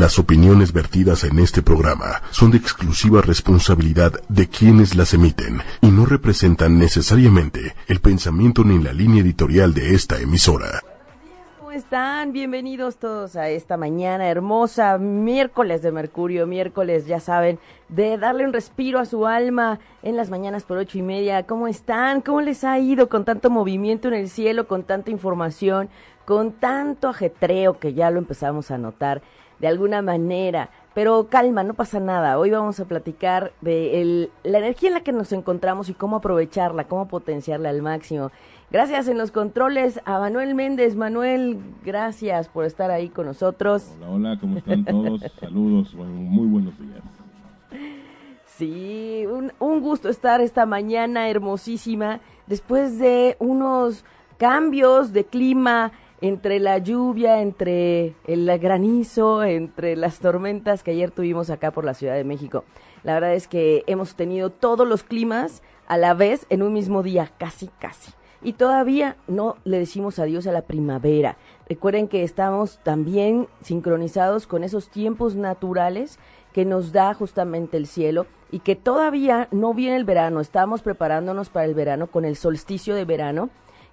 Las opiniones vertidas en este programa son de exclusiva responsabilidad de quienes las emiten y no representan necesariamente el pensamiento ni la línea editorial de esta emisora. ¿Cómo están? Bienvenidos todos a esta mañana hermosa, miércoles de Mercurio, miércoles, ya saben, de darle un respiro a su alma en las mañanas por ocho y media. ¿Cómo están? ¿Cómo les ha ido con tanto movimiento en el cielo, con tanta información, con tanto ajetreo que ya lo empezamos a notar? De alguna manera. Pero calma, no pasa nada. Hoy vamos a platicar de la energía en la que nos encontramos y cómo aprovecharla, cómo potenciarla al máximo. Gracias en los controles a Manuel Méndez. Manuel, gracias por estar ahí con nosotros. Hola, hola, ¿cómo están todos? Saludos, muy buenos días. Sí, un, un gusto estar esta mañana hermosísima después de unos cambios de clima entre la lluvia, entre el granizo, entre las tormentas que ayer tuvimos acá por la Ciudad de México. La verdad es que hemos tenido todos los climas a la vez en un mismo día, casi, casi. Y todavía no le decimos adiós a la primavera. Recuerden que estamos también sincronizados con esos tiempos naturales que nos da justamente el cielo y que todavía no viene el verano. Estamos preparándonos para el verano con el solsticio de verano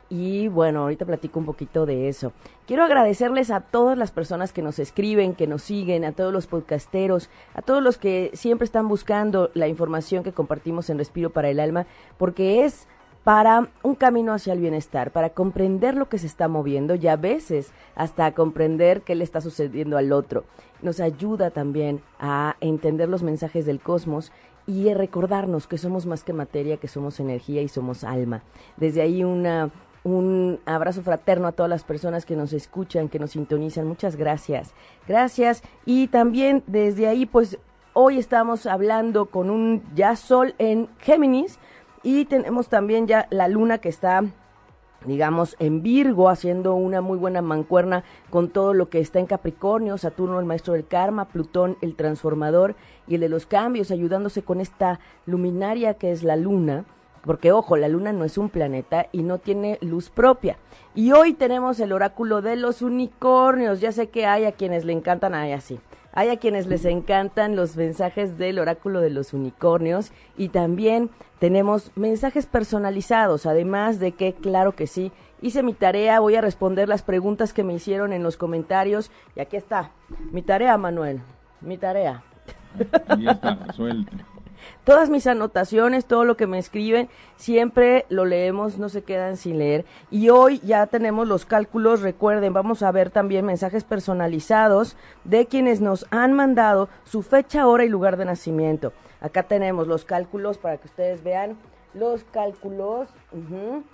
y bueno, ahorita platico un poquito de eso. Quiero agradecerles a todas las personas que nos escriben, que nos siguen, a todos los podcasteros, a todos los que siempre están buscando la información que compartimos en Respiro para el Alma, porque es para un camino hacia el bienestar, para comprender lo que se está moviendo y a veces hasta comprender qué le está sucediendo al otro. Nos ayuda también a entender los mensajes del cosmos y recordarnos que somos más que materia, que somos energía y somos alma. Desde ahí una un abrazo fraterno a todas las personas que nos escuchan, que nos sintonizan. Muchas gracias. Gracias. Y también desde ahí, pues hoy estamos hablando con un ya sol en Géminis y tenemos también ya la luna que está digamos, en Virgo, haciendo una muy buena mancuerna con todo lo que está en Capricornio, Saturno el maestro del karma, Plutón el transformador y el de los cambios, ayudándose con esta luminaria que es la luna porque ojo, la luna no es un planeta y no tiene luz propia. Y hoy tenemos el oráculo de los unicornios. Ya sé que hay a quienes le encantan, hay así. Hay a quienes les encantan los mensajes del oráculo de los unicornios y también tenemos mensajes personalizados, además de que, claro que sí, hice mi tarea, voy a responder las preguntas que me hicieron en los comentarios y aquí está, mi tarea, Manuel, mi tarea. Ahí está, suelta. Todas mis anotaciones, todo lo que me escriben, siempre lo leemos, no se quedan sin leer. Y hoy ya tenemos los cálculos, recuerden, vamos a ver también mensajes personalizados de quienes nos han mandado su fecha, hora y lugar de nacimiento. Acá tenemos los cálculos para que ustedes vean los cálculos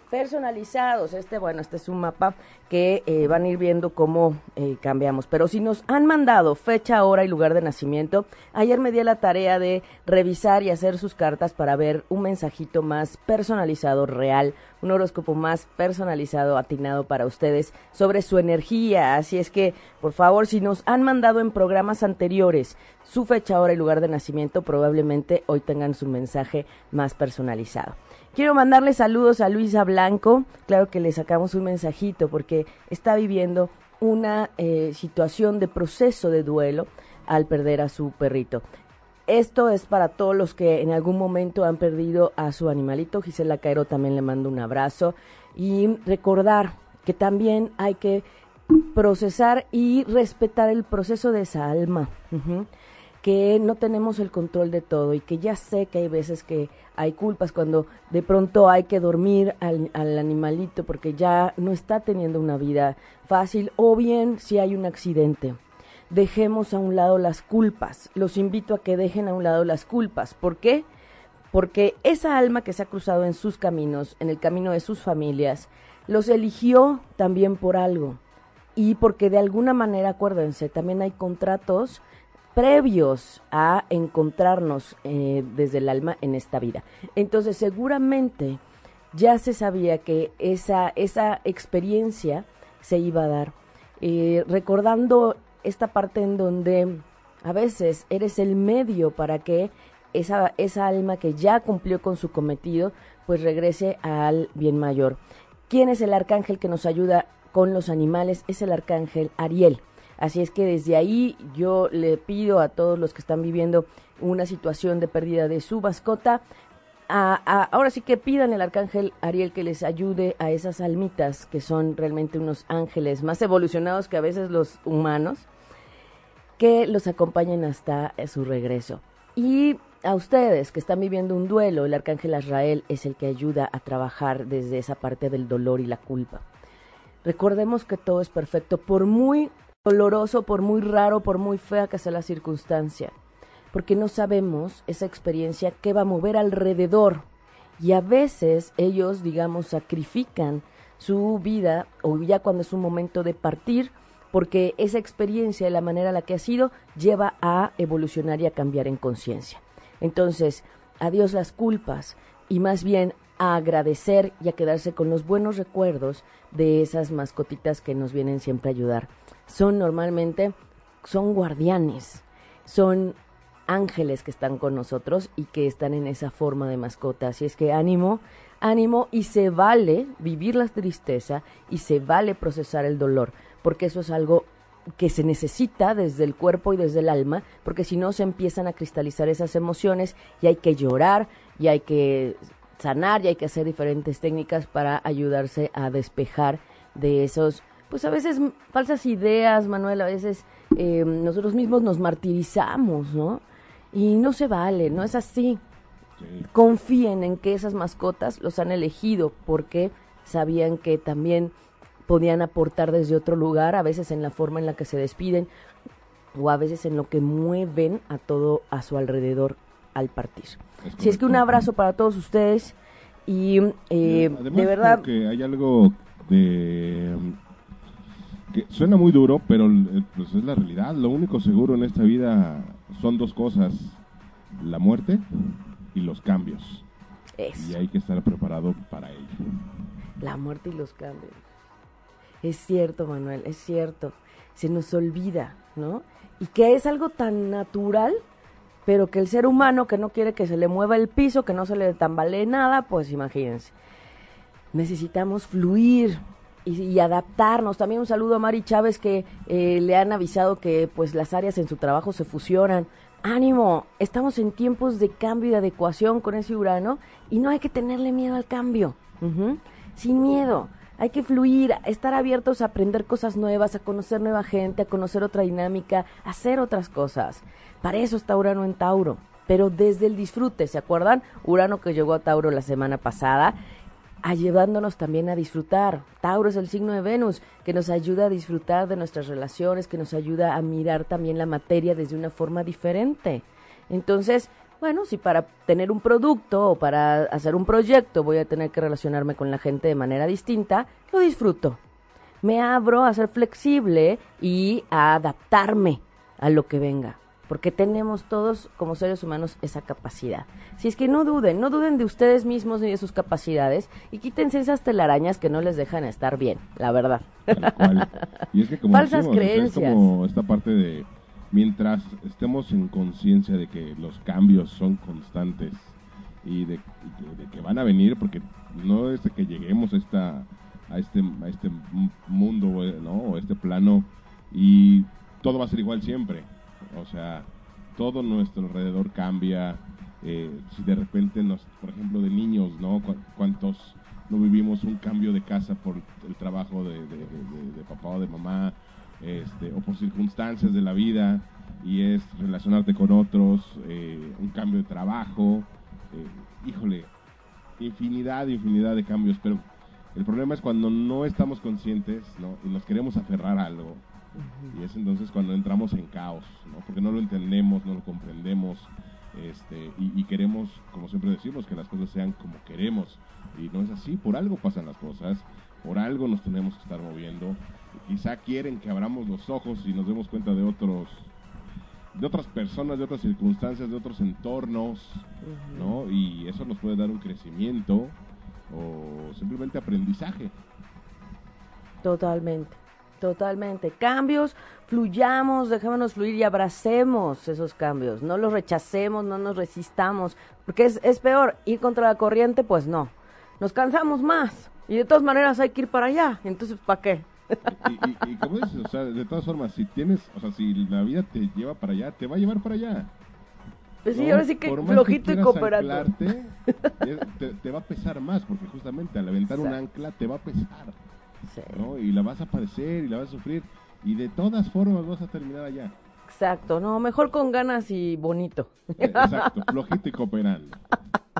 personalizados. Este, bueno, este es un mapa que eh, van a ir viendo cómo eh, cambiamos. Pero si nos han mandado fecha, hora y lugar de nacimiento, ayer me di la tarea de revisar y hacer sus cartas para ver un mensajito más personalizado, real, un horóscopo más personalizado, atinado para ustedes sobre su energía. Así es que, por favor, si nos han mandado en programas anteriores su fecha, hora y lugar de nacimiento, probablemente hoy tengan su mensaje más personalizado. Quiero mandarle saludos a Luisa Blanco. Claro que le sacamos un mensajito porque está viviendo una eh, situación de proceso de duelo al perder a su perrito. Esto es para todos los que en algún momento han perdido a su animalito. Gisela Cairo también le mando un abrazo. Y recordar que también hay que procesar y respetar el proceso de esa alma. Que no tenemos el control de todo y que ya sé que hay veces que hay culpas cuando de pronto hay que dormir al, animalito porque ya no está teniendo una vida fácil o bien si hay un accidente. Dejemos a un lado las culpas. Los invito a que dejen a un lado las culpas. ¿Por qué? Porque esa alma que se ha cruzado en sus caminos, en el camino de sus familias, los eligió también por algo. Y porque de alguna manera, acuérdense, también hay contratos previos a encontrarnos eh, desde el alma en esta vida. Entonces, seguramente ya se sabía que esa, esa experiencia se iba a dar. Eh, recordando esta parte en donde a veces eres el medio para que esa, esa alma que ya cumplió con su cometido, pues regrese al bien mayor. ¿Quién es el arcángel que nos ayuda con los animales? Es el arcángel Ariel. Así es que desde ahí yo le pido a todos los que están viviendo una situación de pérdida de su mascota, ahora sí que pidan el arcángel Ariel que les ayude a esas almitas que son realmente unos ángeles más evolucionados que a veces los humanos, que los acompañen hasta su regreso. Y a ustedes que están viviendo un duelo, el arcángel Azrael es el que ayuda a trabajar desde esa parte del dolor y la culpa. Recordemos que todo es perfecto, por muy doloroso, por muy raro, por muy fea que sea la circunstancia porque no sabemos esa experiencia que va a mover alrededor. Y a veces ellos, digamos, sacrifican su vida o ya cuando es un momento de partir, porque esa experiencia, de la manera en la que ha sido, lleva a evolucionar y a cambiar en conciencia. Entonces, adiós las culpas y más bien a agradecer y a quedarse con los buenos recuerdos de esas mascotitas que nos vienen siempre a ayudar. Son normalmente, son guardianes, son ángeles que están con nosotros y que están en esa forma de mascota. Así es que ánimo, ánimo y se vale vivir la tristeza y se vale procesar el dolor, porque eso es algo que se necesita desde el cuerpo y desde el alma, porque si no se empiezan a cristalizar esas emociones y hay que llorar y hay que sanar y hay que hacer diferentes técnicas para ayudarse a despejar de esos, pues a veces falsas ideas, Manuel, a veces eh, nosotros mismos nos martirizamos, ¿no? Y no se vale, no es así. Confíen en que esas mascotas los han elegido porque sabían que también podían aportar desde otro lugar, a veces en la forma en la que se despiden o a veces en lo que mueven a todo a su alrededor al partir. si es que un abrazo para todos ustedes y eh, de verdad que hay algo de que suena muy duro, pero pues es la realidad. Lo único seguro en esta vida son dos cosas, la muerte y los cambios. Y hay que estar preparado para ello. La muerte y los cambios. Es cierto, Manuel, es cierto. Se nos olvida, ¿no? Y que es algo tan natural, pero que el ser humano que no quiere que se le mueva el piso, que no se le tambalee nada, pues imagínense. Necesitamos fluir, y, adaptarnos. También un saludo a Mari Chávez que eh, le han avisado que pues las áreas en su trabajo se fusionan. Ánimo, estamos en tiempos de cambio y de adecuación con ese Urano y no hay que tenerle miedo al cambio. Sin miedo. Hay que fluir, estar abiertos a aprender cosas nuevas, a conocer nueva gente, a conocer otra dinámica, a hacer otras cosas. Para eso está Urano en Tauro pero desde el disfrute, ¿se acuerdan? Urano que llegó a Tauro la semana pasada ayudándonos también a disfrutar. Tauro es el signo de Venus, que nos ayuda a disfrutar de nuestras relaciones, que nos ayuda a mirar también la materia desde una forma diferente. Entonces, bueno, si para tener un producto o para hacer un proyecto voy a tener que relacionarme con la gente de manera distinta, lo disfruto. Me abro a ser flexible y a adaptarme a lo que venga porque tenemos todos como seres humanos esa capacidad. Si es que no duden, no duden de ustedes mismos ni de sus capacidades y quítense esas telarañas que no les dejan estar bien, la verdad. Y es que como Falsas creencias. Es como esta parte de mientras estemos en conciencia de que los cambios son constantes y de, que van a venir, porque no es de que lleguemos a esta a este a este mundo, ¿no? o este plano y todo va a ser igual siempre o sea, todo nuestro alrededor cambia. Eh, si de repente, nos, por ejemplo, de niños, ¿no? ¿Cuántos no vivimos un cambio de casa por el trabajo de, papá o de mamá? Este, o por circunstancias de la vida y es relacionarte con otros, eh, un cambio de trabajo, eh, híjole, infinidad, infinidad de cambios, pero el problema es cuando no estamos conscientes ¿no? y nos queremos aferrar a algo y es entonces cuando entramos en caos, ¿no? porque no lo entendemos, no lo comprendemos este, y, queremos, como siempre decimos, que las cosas sean como queremos. Y no es así, por algo pasan las cosas, por algo nos tenemos que estar moviendo. quizá quieren que abramos los ojos y nos demos cuenta de otros de otras personas, de otras circunstancias, de otros entornos, ¿no? Y eso nos puede dar un crecimiento o simplemente aprendizaje. Totalmente. Totalmente. Cambios, fluyamos, dejémonos fluir y abracemos esos cambios. No los rechacemos, no nos resistamos. Porque es, es peor ir contra la corriente, pues no. Nos cansamos más. Y de todas maneras hay que ir para allá. Entonces, ¿para qué? Y, como dices, o sea, de todas formas, si tienes, o sea, si la vida te lleva para allá, te va a llevar para allá. Pues sí, ahora sí que flojito y cooperando. te, te, va a pesar más, porque justamente al aventar un ancla te va a pesar. ¿No? Y la vas a padecer y la vas a sufrir. Y de todas formas vas a terminar allá. Exacto, no, mejor con ganas y bonito. Exacto, flojito y cooperando.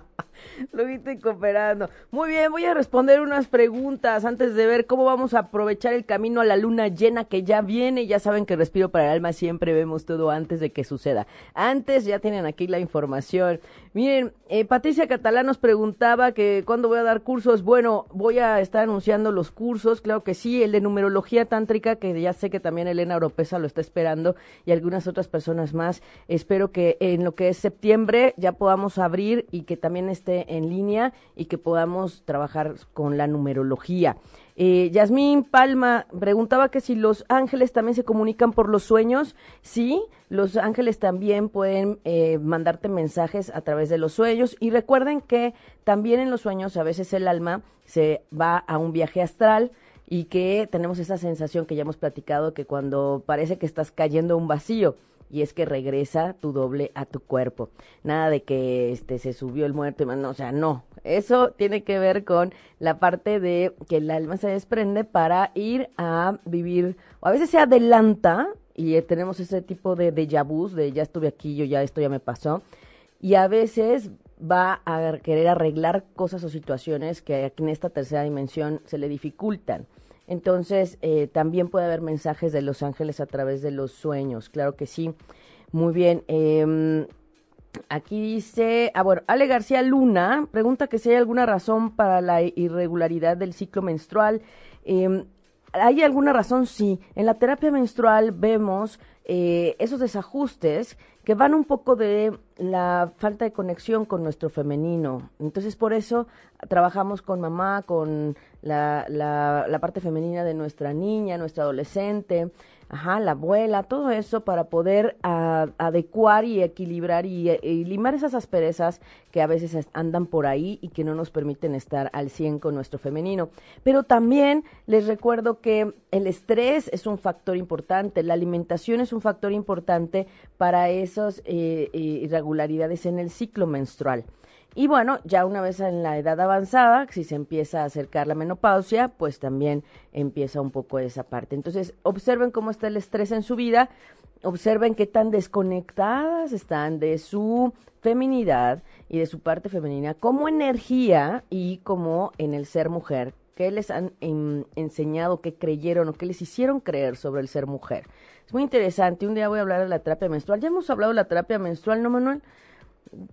Lo viste cooperando. Muy bien, voy a responder unas preguntas antes de ver cómo vamos a aprovechar el camino a la luna llena que ya viene. Ya saben que Respiro para el Alma siempre vemos todo antes de que suceda. Antes ya tienen aquí la información. Miren, eh, Patricia Catalán nos preguntaba que cuándo voy a dar cursos. Bueno, voy a estar anunciando los cursos, claro que sí, el de numerología tántrica, que ya sé que también Elena Oropesa lo está esperando y algunas otras personas más. Espero que en lo que es septiembre ya podamos abrir y que también esté en línea y que podamos trabajar con la numerología. Eh, Yasmín Palma preguntaba que si los ángeles también se comunican por los sueños. Sí, los ángeles también pueden eh, mandarte mensajes a través de los sueños. Y recuerden que también en los sueños a veces el alma se va a un viaje astral y que tenemos esa sensación que ya hemos platicado que cuando parece que estás cayendo un vacío y es que regresa tu doble a tu cuerpo. Nada de que este se subió el muerto, no, o sea, no. Eso tiene que ver con la parte de que el alma se desprende para ir a vivir, o a veces se adelanta, y tenemos ese tipo de déjà vu, de ya estuve aquí, yo ya esto ya me pasó, y a veces va a querer arreglar cosas o situaciones que aquí en esta tercera dimensión se le dificultan. Entonces, eh, también puede haber mensajes de los ángeles a través de los sueños, claro que sí. Muy bien. Eh, aquí dice, ah, bueno, Ale García Luna pregunta que si hay alguna razón para la irregularidad del ciclo menstrual. Eh, ¿Hay alguna razón? Sí. En la terapia menstrual vemos eh, esos desajustes que van un poco de la falta de conexión con nuestro femenino. Entonces, por eso trabajamos con mamá, con la, la, la parte femenina de nuestra niña, nuestra adolescente, ajá, la abuela, todo eso para poder adecuar y equilibrar y, limar esas asperezas que a veces andan por ahí y que no nos permiten estar al 100 con nuestro femenino. Pero también les recuerdo que el estrés es un factor importante, la alimentación es un factor importante para esas eh, eh, irregularidades en el ciclo menstrual. Y bueno, ya una vez en la edad avanzada, si se empieza a acercar la menopausia, pues también empieza un poco esa parte. Entonces, observen cómo está el estrés en su vida, observen qué tan desconectadas están de su feminidad y de su parte femenina como energía y como en el ser mujer. ¿Qué les han enseñado, qué creyeron o qué les hicieron creer sobre el ser mujer? Es muy interesante. Un día voy a hablar de la terapia menstrual. Ya hemos hablado de la terapia menstrual, ¿no, Manuel?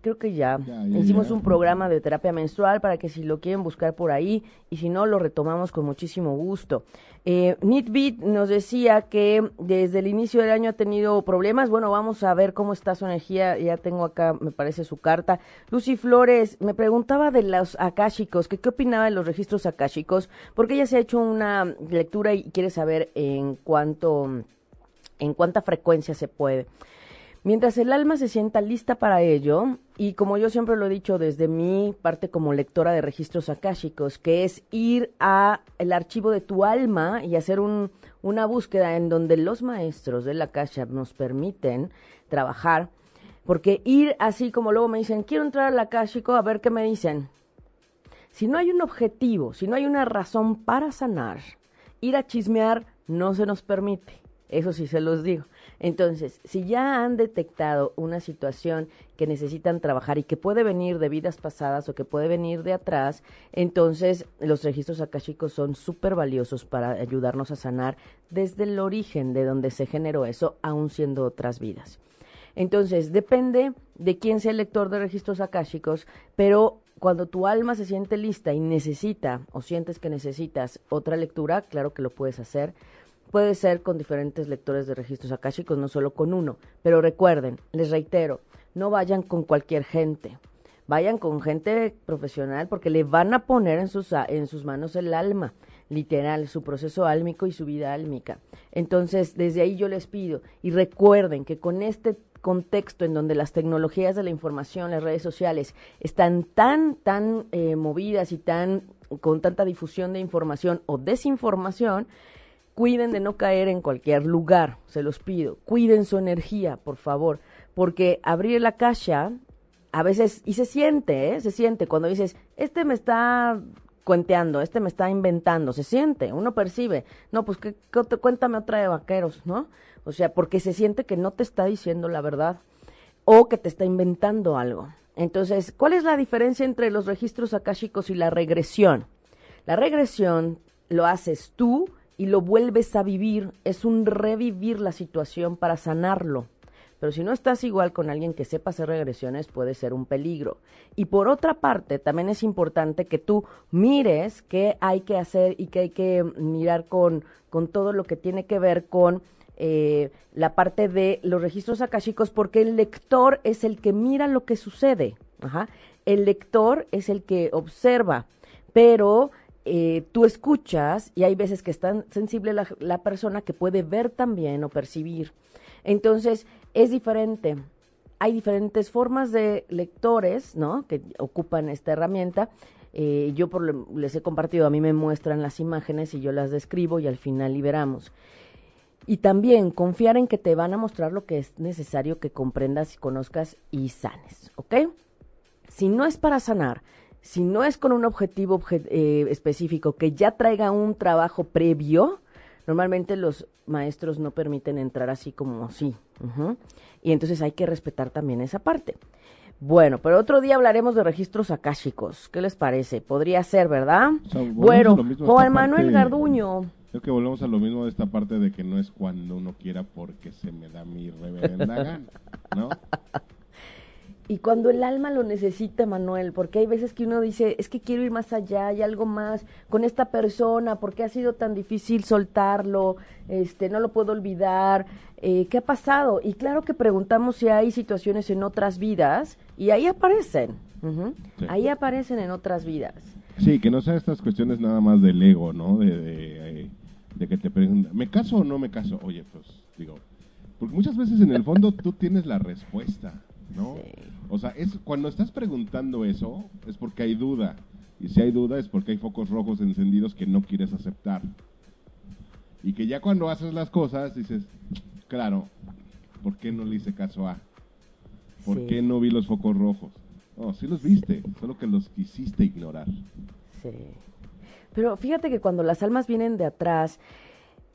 Creo que ya, hicimos un programa de terapia menstrual para que si lo quieren buscar por ahí y si no lo retomamos con muchísimo gusto. Eh, Nitbit nos decía que desde el inicio del año ha tenido problemas. Bueno, vamos a ver cómo está su energía. Ya tengo acá, me parece, su carta. Lucy Flores me preguntaba de los akáshicos, que qué opinaba de los registros akáshicos, porque ella se ha hecho una lectura y quiere saber en cuánto, en cuánta frecuencia se puede. Mientras el alma se sienta lista para ello, y como yo siempre lo he dicho desde mi parte como lectora de registros akáshicos, que es ir a el archivo de tu alma y hacer un, una búsqueda en donde los maestros de la akasha nos permiten trabajar, porque ir así como luego me dicen, quiero entrar al akashico, a ver qué me dicen. Si no hay un objetivo, si no hay una razón para sanar, ir a chismear no se nos permite. Eso sí se los digo. Entonces, si ya han detectado una situación que necesitan trabajar y que puede venir de vidas pasadas o que puede venir de atrás, entonces los registros akashicos son súper valiosos para ayudarnos a sanar desde el origen de donde se generó eso, aún siendo otras vidas. Entonces, depende de quién sea el lector de registros akashicos, pero cuando tu alma se siente lista y necesita o sientes que necesitas otra lectura, claro que lo puedes hacer. Puede ser con diferentes lectores de registros akáshicos, no solo con uno. Pero recuerden, les reitero, no vayan con cualquier gente. Vayan con gente profesional porque le van a poner en sus, en sus manos el alma, literal, su proceso álmico y su vida álmica. Entonces, desde ahí yo les pido y recuerden que con este contexto en donde las tecnologías de la información, las redes sociales están tan, tan eh, movidas y tan con tanta difusión de información o desinformación, cuiden de no caer en cualquier lugar, se los pido. Cuiden su energía, por favor, porque abrir la caja a veces, y se siente, ¿eh? se siente cuando dices, este me está cuenteando, este me está inventando, se siente, uno percibe, no, pues que, cuéntame otra de vaqueros, ¿no? O sea, porque se siente que no te está diciendo la verdad o que te está inventando algo. Entonces, ¿cuál es la diferencia entre los registros akáshicos y la regresión? La regresión lo haces tú y lo vuelves a vivir, es un revivir la situación para sanarlo. Pero si no estás igual con alguien que sepa hacer regresiones, puede ser un peligro. Y por otra parte, también es importante que tú mires qué hay que hacer y qué hay que mirar con, con todo lo que tiene que ver con eh, la parte de los registros akashicos, porque el lector es el que mira lo que sucede. El lector es el que observa, pero eh, tú escuchas y hay veces que es tan sensible la, persona que puede ver también o percibir. Entonces, es diferente. Hay diferentes formas de lectores, ¿no? Que ocupan esta herramienta. Eh, yo por, les he compartido, a mí me muestran las imágenes y yo las describo y al final liberamos. Y también confiar en que te van a mostrar lo que es necesario que comprendas y conozcas y sanes, ¿ok? Si no es para sanar, si no es con un objetivo eh, específico que ya traiga un trabajo previo, normalmente los maestros no permiten entrar así como así. Y entonces hay que respetar también esa parte. Bueno, pero otro día hablaremos de registros akáshicos. ¿Qué les parece? Podría ser, ¿verdad? bueno, Juan Manuel Garduño. Creo que volvemos a lo mismo de esta parte de que no es cuando uno quiera porque se me da mi reverenda gana, ¿no? Y cuando el alma lo necesita, Manuel, porque hay veces que uno dice, es que quiero ir más allá, hay algo más con esta persona, porque ha sido tan difícil soltarlo, este, no lo puedo olvidar, eh, ¿qué ha pasado? Y claro que preguntamos si hay situaciones en otras vidas, y ahí aparecen, ahí aparecen en otras vidas. Sí, que no sean estas cuestiones nada más del ego, ¿no? De, de, eh, de que te preguntan, ¿me caso o no me caso? Oye, pues digo, porque muchas veces en el fondo tú tienes la respuesta. ¿No? O sea, es cuando estás preguntando eso es porque hay duda. Y si hay duda es porque hay focos rojos encendidos que no quieres aceptar. Y que ya cuando haces las cosas dices, claro, ¿por qué no le hice caso a? ¿Por qué no vi los focos rojos? No, sí los viste, solo que los quisiste ignorar. Sí. Pero fíjate que cuando las almas vienen de atrás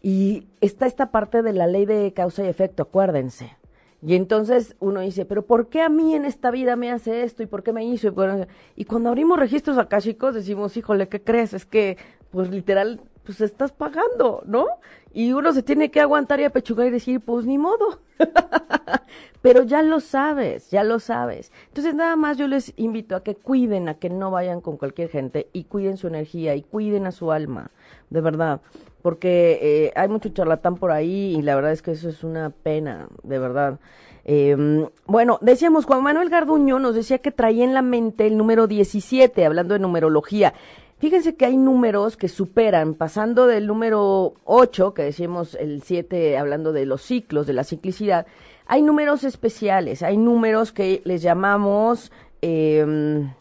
y está esta parte de la ley de causa y efecto, acuérdense. Y entonces uno dice, pero ¿por qué a mí en esta vida me hace esto? ¿Y por qué me hizo? Y, cuando abrimos registros chicos decimos, híjole, ¿qué crees? Es que, pues literal, pues estás pagando, ¿no? Y uno se tiene que aguantar y apechugar y decir, pues ni modo. Pero ya lo sabes, ya lo sabes. Entonces nada más yo les invito a que cuiden, a que no vayan con cualquier gente y cuiden su energía y cuiden a su alma, de verdad porque eh, hay mucho charlatán por ahí y la verdad es que eso es una pena, de verdad. Em, bueno, decíamos, Juan Manuel Garduño nos decía que traía en la mente el número 17, hablando de numerología. Fíjense que hay números que superan, pasando del número 8, que decíamos el 7, hablando de los ciclos, de la ciclicidad, hay números especiales, hay números que les llamamos em,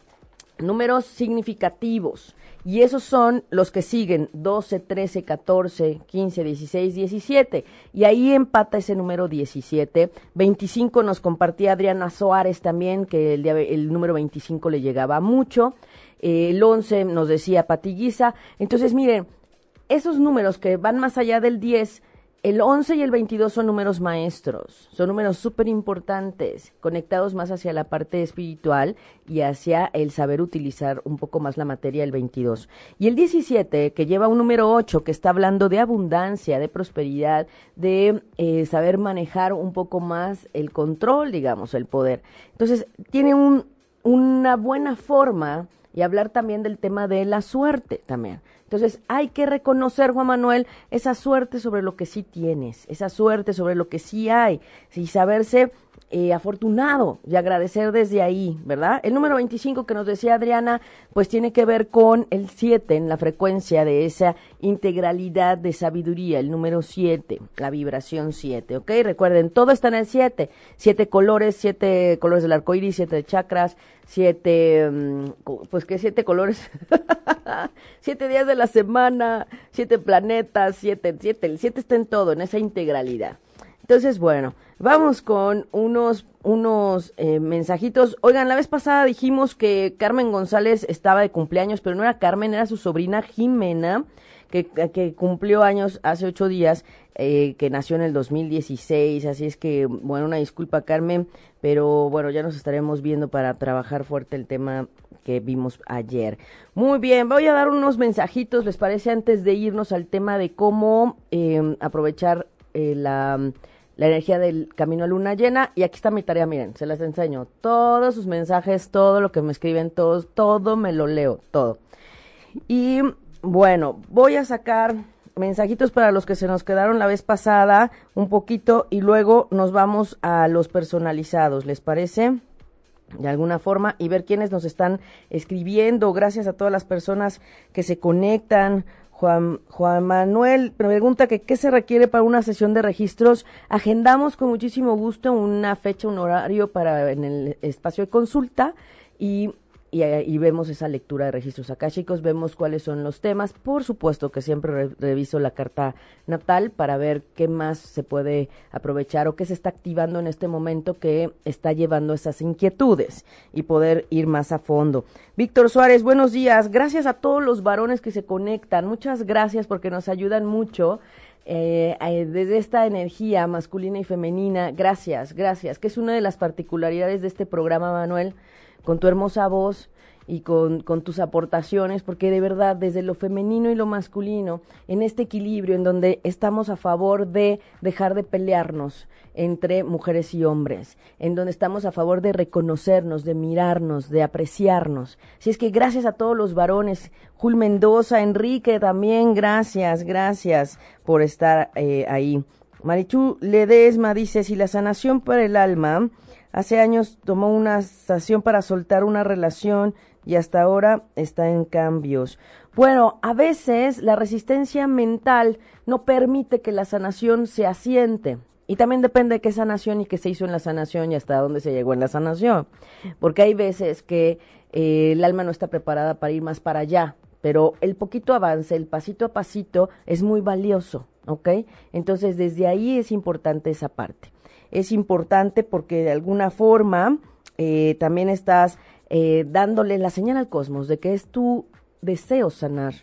números significativos. Y esos son los que siguen 12, 13, 14, 15, 16, 17. Y ahí empata ese número 17. 25 nos compartía Adriana Soares también, que el, el número 25 le llegaba mucho. El 11 nos decía Patiguiza. Entonces, miren, esos números que van más allá del 10 el 11 y el 22 son números maestros, son números súper importantes, conectados más hacia la parte espiritual y hacia el saber utilizar un poco más la materia, el 22. Y el 17, que lleva un número 8, que está hablando de abundancia, de prosperidad, de eh, saber manejar un poco más el control, digamos, el poder. Entonces, tiene un, una buena forma y hablar también del tema de la suerte también. Entonces hay que reconocer, Juan Manuel, esa suerte sobre lo que sí tienes, esa suerte sobre lo que sí hay, y saberse eh, afortunado y agradecer desde ahí, ¿verdad? El número 25 que nos decía Adriana, pues tiene que ver con el 7 en la frecuencia de esa integralidad de sabiduría, el número 7, la vibración 7, ¿ok? Recuerden, todo está en el 7, siete colores, siete colores del arco iris, siete chakras, siete, mm, pues que siete colores, siete días de la semana, siete planetas, siete, siete, el siete está en todo, en esa integralidad. Entonces, bueno, vamos con unos, unos eh, mensajitos. Oigan, la vez pasada dijimos que Carmen González estaba de cumpleaños, pero no era Carmen, era su sobrina Jimena, que, que cumplió años hace ocho días, eh, que nació en el 2016. Así es que, bueno, una disculpa, Carmen, pero bueno, ya nos estaremos viendo para trabajar fuerte el tema que vimos ayer. Muy bien, voy a dar unos mensajitos, ¿les parece? Antes de irnos al tema de cómo eh, aprovechar la la energía del camino a luna llena. Y aquí está mi tarea, miren, se las enseño. Todos sus mensajes, todo lo que me escriben, todos, todo me lo leo, todo. Y bueno, voy a sacar mensajitos para los que se nos quedaron la vez pasada, un poquito, y luego nos vamos a los personalizados, ¿les parece? de alguna forma y ver quiénes nos están escribiendo. Gracias a todas las personas que se conectan. Juan, Juan Manuel pregunta que qué se requiere para una sesión de registros. Agendamos con muchísimo gusto una fecha, un horario para en el espacio de consulta y y, vemos esa lectura de registros acá, chicos, vemos cuáles son los temas. Por supuesto que siempre reviso la carta natal para ver qué más se puede aprovechar o qué se está activando en este momento que está llevando esas inquietudes y poder ir más a fondo. Víctor Suárez, buenos días. Gracias a todos los varones que se conectan. Muchas gracias porque nos ayudan mucho. Eh, eh, desde esta energía masculina y femenina, gracias, gracias, que es una de las particularidades de este programa, Manuel, con tu hermosa voz y con, tus aportaciones, porque de verdad, desde lo femenino y lo masculino, en este equilibrio en donde estamos a favor de dejar de pelearnos entre mujeres y hombres, en donde estamos a favor de reconocernos, de mirarnos, de apreciarnos. Si es que gracias a todos los varones, Jul Mendoza, Enrique también, gracias, gracias por estar eh, ahí. Marichu Ledesma dice, si la sanación para el alma Hace años tomó una estación para soltar una relación y hasta ahora está en cambios. Bueno, a veces la resistencia mental no permite que la sanación se asiente. Y también depende de qué sanación y qué se hizo en la sanación y hasta dónde se llegó en la sanación. Porque hay veces que eh, el alma no está preparada para ir más para allá, pero el poquito avance, el pasito a pasito es muy valioso, ¿ok? Entonces desde ahí es importante esa parte es importante porque de alguna forma eh, también estás eh, dándole la señal al cosmos de que es tu deseo sanar.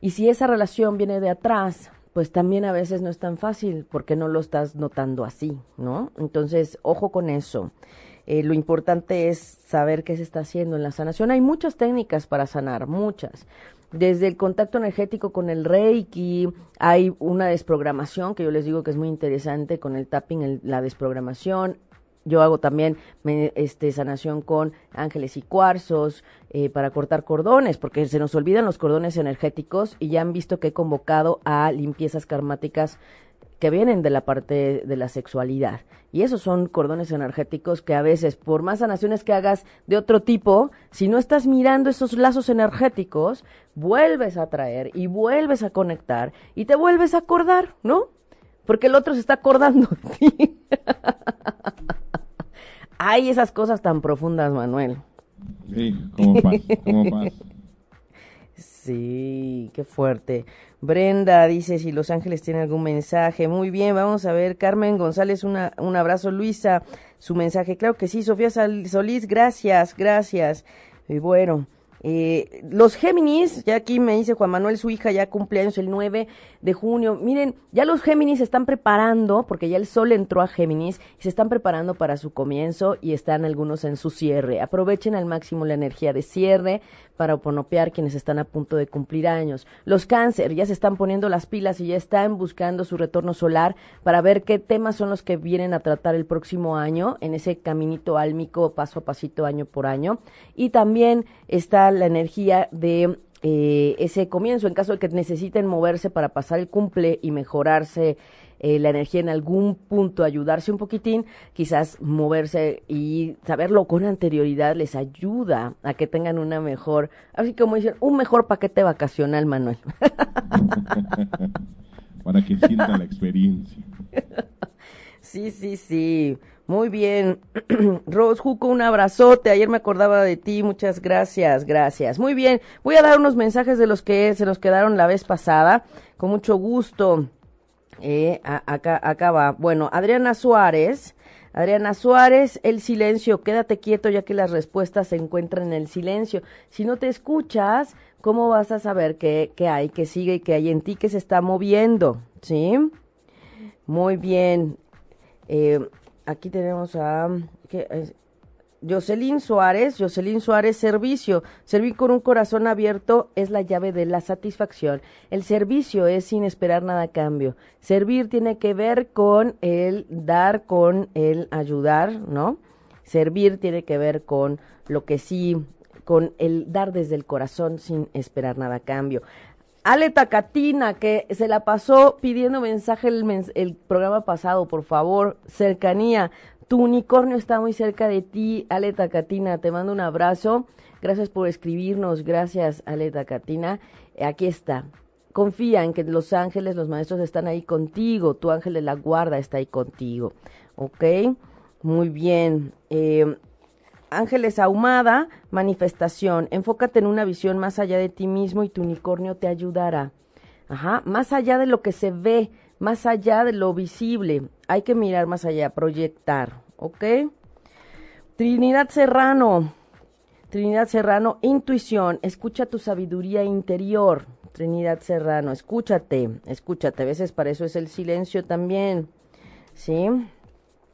Y si esa relación viene de atrás, pues también a veces no es tan fácil porque no lo estás notando así, ¿no? Entonces, ojo con eso. Eh, lo importante es saber qué se está haciendo en la sanación. Hay muchas técnicas para sanar, muchas desde el contacto energético con el reiki, hay una desprogramación que yo les digo que es muy interesante con el tapping, la desprogramación. Yo hago también este, sanación con ángeles y cuarzos eh, para cortar cordones, porque se nos olvidan los cordones energéticos y ya han visto que he convocado a limpiezas karmáticas que vienen de la parte de la sexualidad. Y esos son cordones energéticos que a veces, por más sanaciones que hagas de otro tipo, si no estás mirando esos lazos energéticos, vuelves a traer y vuelves a conectar y te vuelves a acordar, ¿no? Porque el otro se está acordando de ti. Hay esas cosas tan profundas, Manuel. Sí, como paz, como paz. Sí, qué fuerte. Brenda dice si Los Ángeles tiene algún mensaje. Muy bien, vamos a ver. Carmen González, una, un abrazo. Luisa, su mensaje. Claro que sí. Sofía Solís, gracias, gracias. Y bueno, eh, los Géminis, ya aquí me dice Juan Manuel, su hija ya cumpleaños el 9 de junio. Miren, ya los Géminis se están preparando, porque ya el sol entró a Géminis, y se están preparando para su comienzo y están algunos en su cierre. Aprovechen al máximo la energía de cierre para oponopear quienes están a punto de cumplir años. Los cáncer ya se están poniendo las pilas y ya están buscando su retorno solar para ver qué temas son los que vienen a tratar el próximo año en ese caminito álmico paso a pasito año por año. Y también está la energía de eh, ese comienzo en caso de que necesiten moverse para pasar el cumple y mejorarse eh, la energía en algún punto, ayudarse un poquitín, quizás moverse y saberlo con anterioridad les ayuda a que tengan una mejor, así como dicen, un mejor paquete vacacional, Manuel. Para que sienta la experiencia. Sí, sí, sí. Muy bien. Rose Juco, un abrazote. Ayer me acordaba de ti. Muchas gracias, gracias. Muy bien. Voy a dar unos mensajes de los que se nos quedaron la vez pasada. Con mucho gusto. Eh, acá, acá va. Bueno, Adriana Suárez. Adriana Suárez, el silencio, quédate quieto ya que las respuestas se encuentran en el silencio. Si no te escuchas, ¿cómo vas a saber qué, hay, qué sigue y qué hay en ti que se está moviendo? ¿Sí? Muy bien. Eh, aquí tenemos a Jocelyn Suárez, Jocelyn Suárez, servicio. Servir con un corazón abierto es la llave de la satisfacción. El servicio es sin esperar nada a cambio. Servir tiene que ver con el dar, con el ayudar, ¿no? Servir tiene que ver con lo que sí, con el dar desde el corazón sin esperar nada a cambio. Ale Tacatina, que se la pasó pidiendo mensaje el, el, programa pasado, por favor, cercanía. Tu unicornio está muy cerca de ti, Ale Tacatina. Te mando un abrazo. Gracias por escribirnos. Gracias, Ale Tacatina. Aquí está. Confía en que los ángeles, los maestros están ahí contigo. Tu ángel de la guarda está ahí contigo. ¿Ok? Muy bien. Eh, Ángeles Ahumada, manifestación. Enfócate en una visión más allá de ti mismo y tu unicornio te ayudará. Ajá, más allá de lo que se ve, más allá de lo visible. Hay que mirar más allá, proyectar, ¿ok? Trinidad Serrano. Trinidad Serrano, intuición. Escucha tu sabiduría interior. Trinidad Serrano, escúchate, escúchate. A veces para eso es el silencio también. ¿Sí?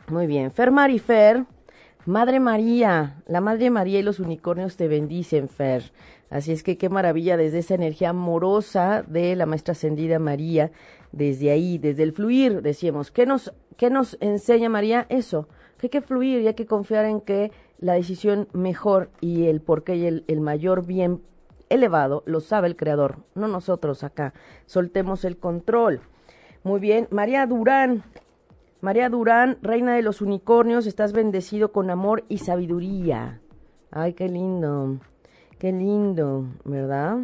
Muy bien. Fer Marifer Madre María, la Madre María y los unicornios te bendicen, Fer. Así es que qué maravilla desde esa energía amorosa de la Maestra Ascendida María, desde ahí, desde el fluir, decíamos, ¿qué nos, qué nos enseña María? Eso, que hay que fluir y hay que confiar en que la decisión mejor y el porqué y el, el mayor bien elevado lo sabe el Creador, no nosotros acá. Soltemos el control. Muy bien, María Durán, María Durán, reina de los unicornios, estás bendecido con amor y sabiduría. Ay, qué lindo, qué lindo, ¿verdad?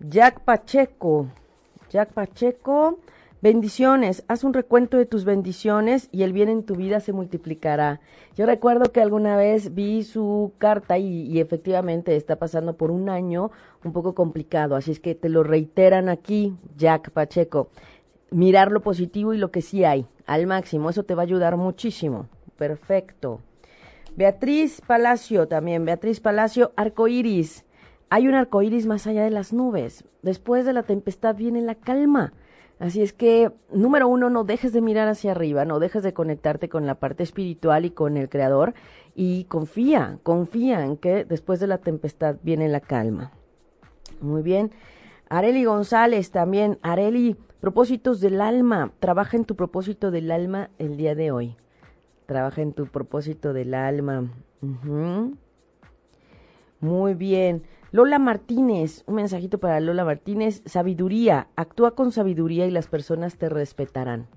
Jack Pacheco, Jack Pacheco, bendiciones, haz un recuento de tus bendiciones y el bien en tu vida se multiplicará. Yo recuerdo que alguna vez vi su carta y, efectivamente está pasando por un año un poco complicado, así es que te lo reiteran aquí, Jack Pacheco mirar lo positivo y lo que sí hay al máximo. Eso te va a ayudar muchísimo. Perfecto. Beatriz Palacio también. Beatriz Palacio, arcoíris. Hay un arcoíris más allá de las nubes. Después de la tempestad viene la calma. Así es que, número uno, no dejes de mirar hacia arriba, no dejes de conectarte con la parte espiritual y con el Creador y confía, confía en que después de la tempestad viene la calma. Muy bien. Areli González también. Areli, Propósitos del alma. Trabaja en tu propósito del alma el día de hoy. Trabaja en tu propósito del alma. Muy bien. Lola Martínez, un mensajito para Lola Martínez. Sabiduría. Actúa con sabiduría y las personas te respetarán.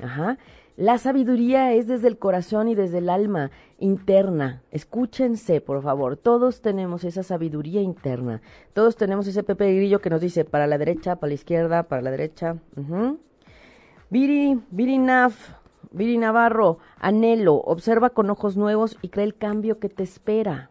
Ajá. La sabiduría es desde el corazón y desde el alma interna. Escúchense, por favor. Todos tenemos esa sabiduría interna. Todos tenemos ese Pepe Grillo que nos dice para la derecha, para la izquierda, para la derecha. Viri, Viri Naf, Viri Navarro, anhelo, observa con ojos nuevos y crea el cambio que te espera.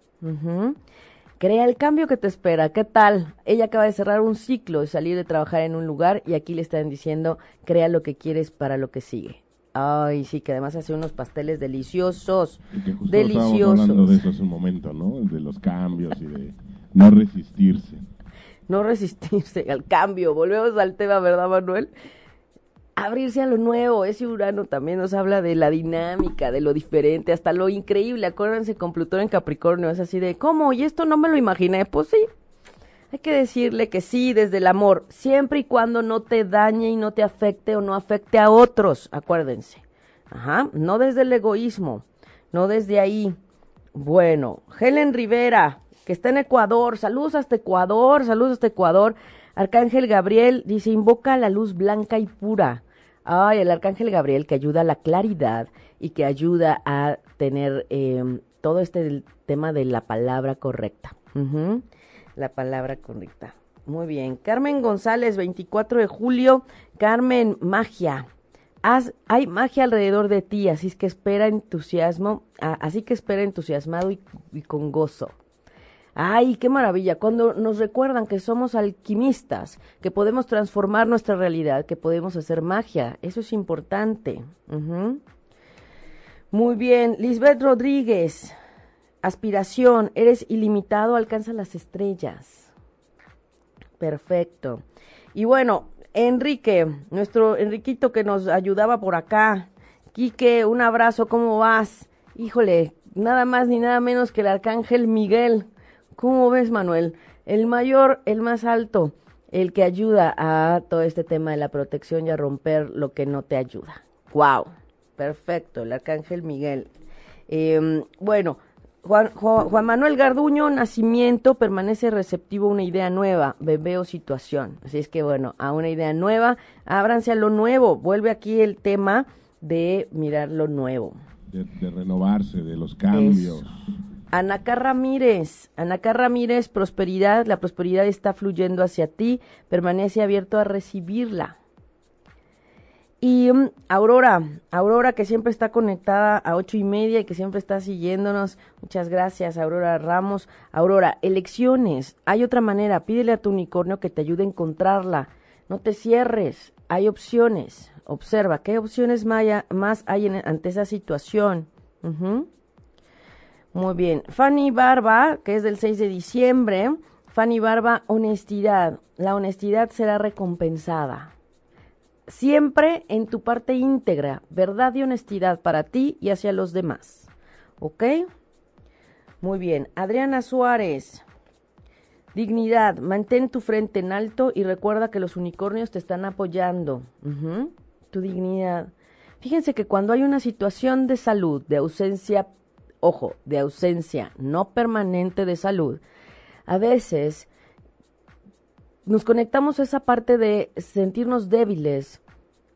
Crea el cambio que te espera. ¿Qué tal? Ella acaba de cerrar un ciclo y salir de trabajar en un lugar y aquí le están diciendo, crea lo que quieres para lo que sigue. Ay, sí, que además hace unos pasteles deliciosos. deliciosos. hablando de eso hace un momento, ¿no? De los cambios y de no resistirse. No resistirse al cambio. Volvemos al tema, ¿verdad, Manuel? Abrirse a lo nuevo. Ese Urano también nos habla de la dinámica, de lo diferente, hasta lo increíble. Acuérdense con Plutón en Capricornio, es así de, ¿cómo? ¿Y esto no me lo imaginé? Pues sí, hay que decirle que sí desde el amor, siempre y cuando no te dañe y no te afecte o no afecte a otros, acuérdense. Ajá, no desde el egoísmo, no desde ahí. Bueno, Helen Rivera, que está en Ecuador, saludos hasta Ecuador, saludos hasta Ecuador. Arcángel Gabriel dice, invoca la luz blanca y pura. Ay, el arcángel Gabriel que ayuda a la claridad y que ayuda a tener em, todo este tema de la palabra correcta. La palabra correcta. Muy bien. Carmen González, 24 de julio. Carmen, magia. hay magia alrededor de ti, así es que espera entusiasmo, así que espera entusiasmado y con gozo. Ay, qué maravilla, cuando nos recuerdan que somos alquimistas, que podemos transformar nuestra realidad, que podemos hacer magia, eso es importante. Muy bien, Lisbeth Rodríguez, aspiración, eres ilimitado, alcanza las estrellas. Perfecto. Y bueno, Enrique, nuestro Enriquito que nos ayudaba por acá. Quique, un abrazo, ¿cómo vas? Híjole, nada más ni nada menos que el arcángel Miguel. ¿Cómo ves, Manuel? El mayor, el más alto, el que ayuda a todo este tema de la protección y a romper lo que no te ayuda. ¡Wow! Perfecto, el arcángel Miguel. Em, bueno, Juan, Juan, Manuel Garduño, nacimiento, permanece receptivo a una idea nueva, bebé o situación. Así es que bueno, a una idea nueva, ábranse a lo nuevo. Vuelve aquí el tema de mirar lo nuevo. De, renovarse, de los cambios. Anaká Ramírez, Anaká Ramírez, prosperidad, la prosperidad está fluyendo hacia ti, permanece abierto a recibirla. Y mm, Aurora, Aurora que siempre está conectada a ocho y media y que siempre está siguiéndonos. Muchas gracias, Aurora Ramos. Aurora, elecciones. Hay otra manera. Pídele a tu unicornio que te ayude a encontrarla. No te cierres. Hay opciones. Observa qué opciones más hay ante esa situación. Muy bien. Fanny Barba, que es del 6 de diciembre. Fanny Barba, honestidad. La honestidad será recompensada. Siempre en tu parte íntegra, verdad y honestidad para ti y hacia los demás. ¿Ok? Muy bien. Adriana Suárez. Dignidad. Mantén tu frente en alto y recuerda que los unicornios te están apoyando. Tu dignidad. Fíjense que cuando hay una situación de salud, de ausencia ojo, de ausencia no permanente de salud, a veces nos conectamos a esa parte de sentirnos débiles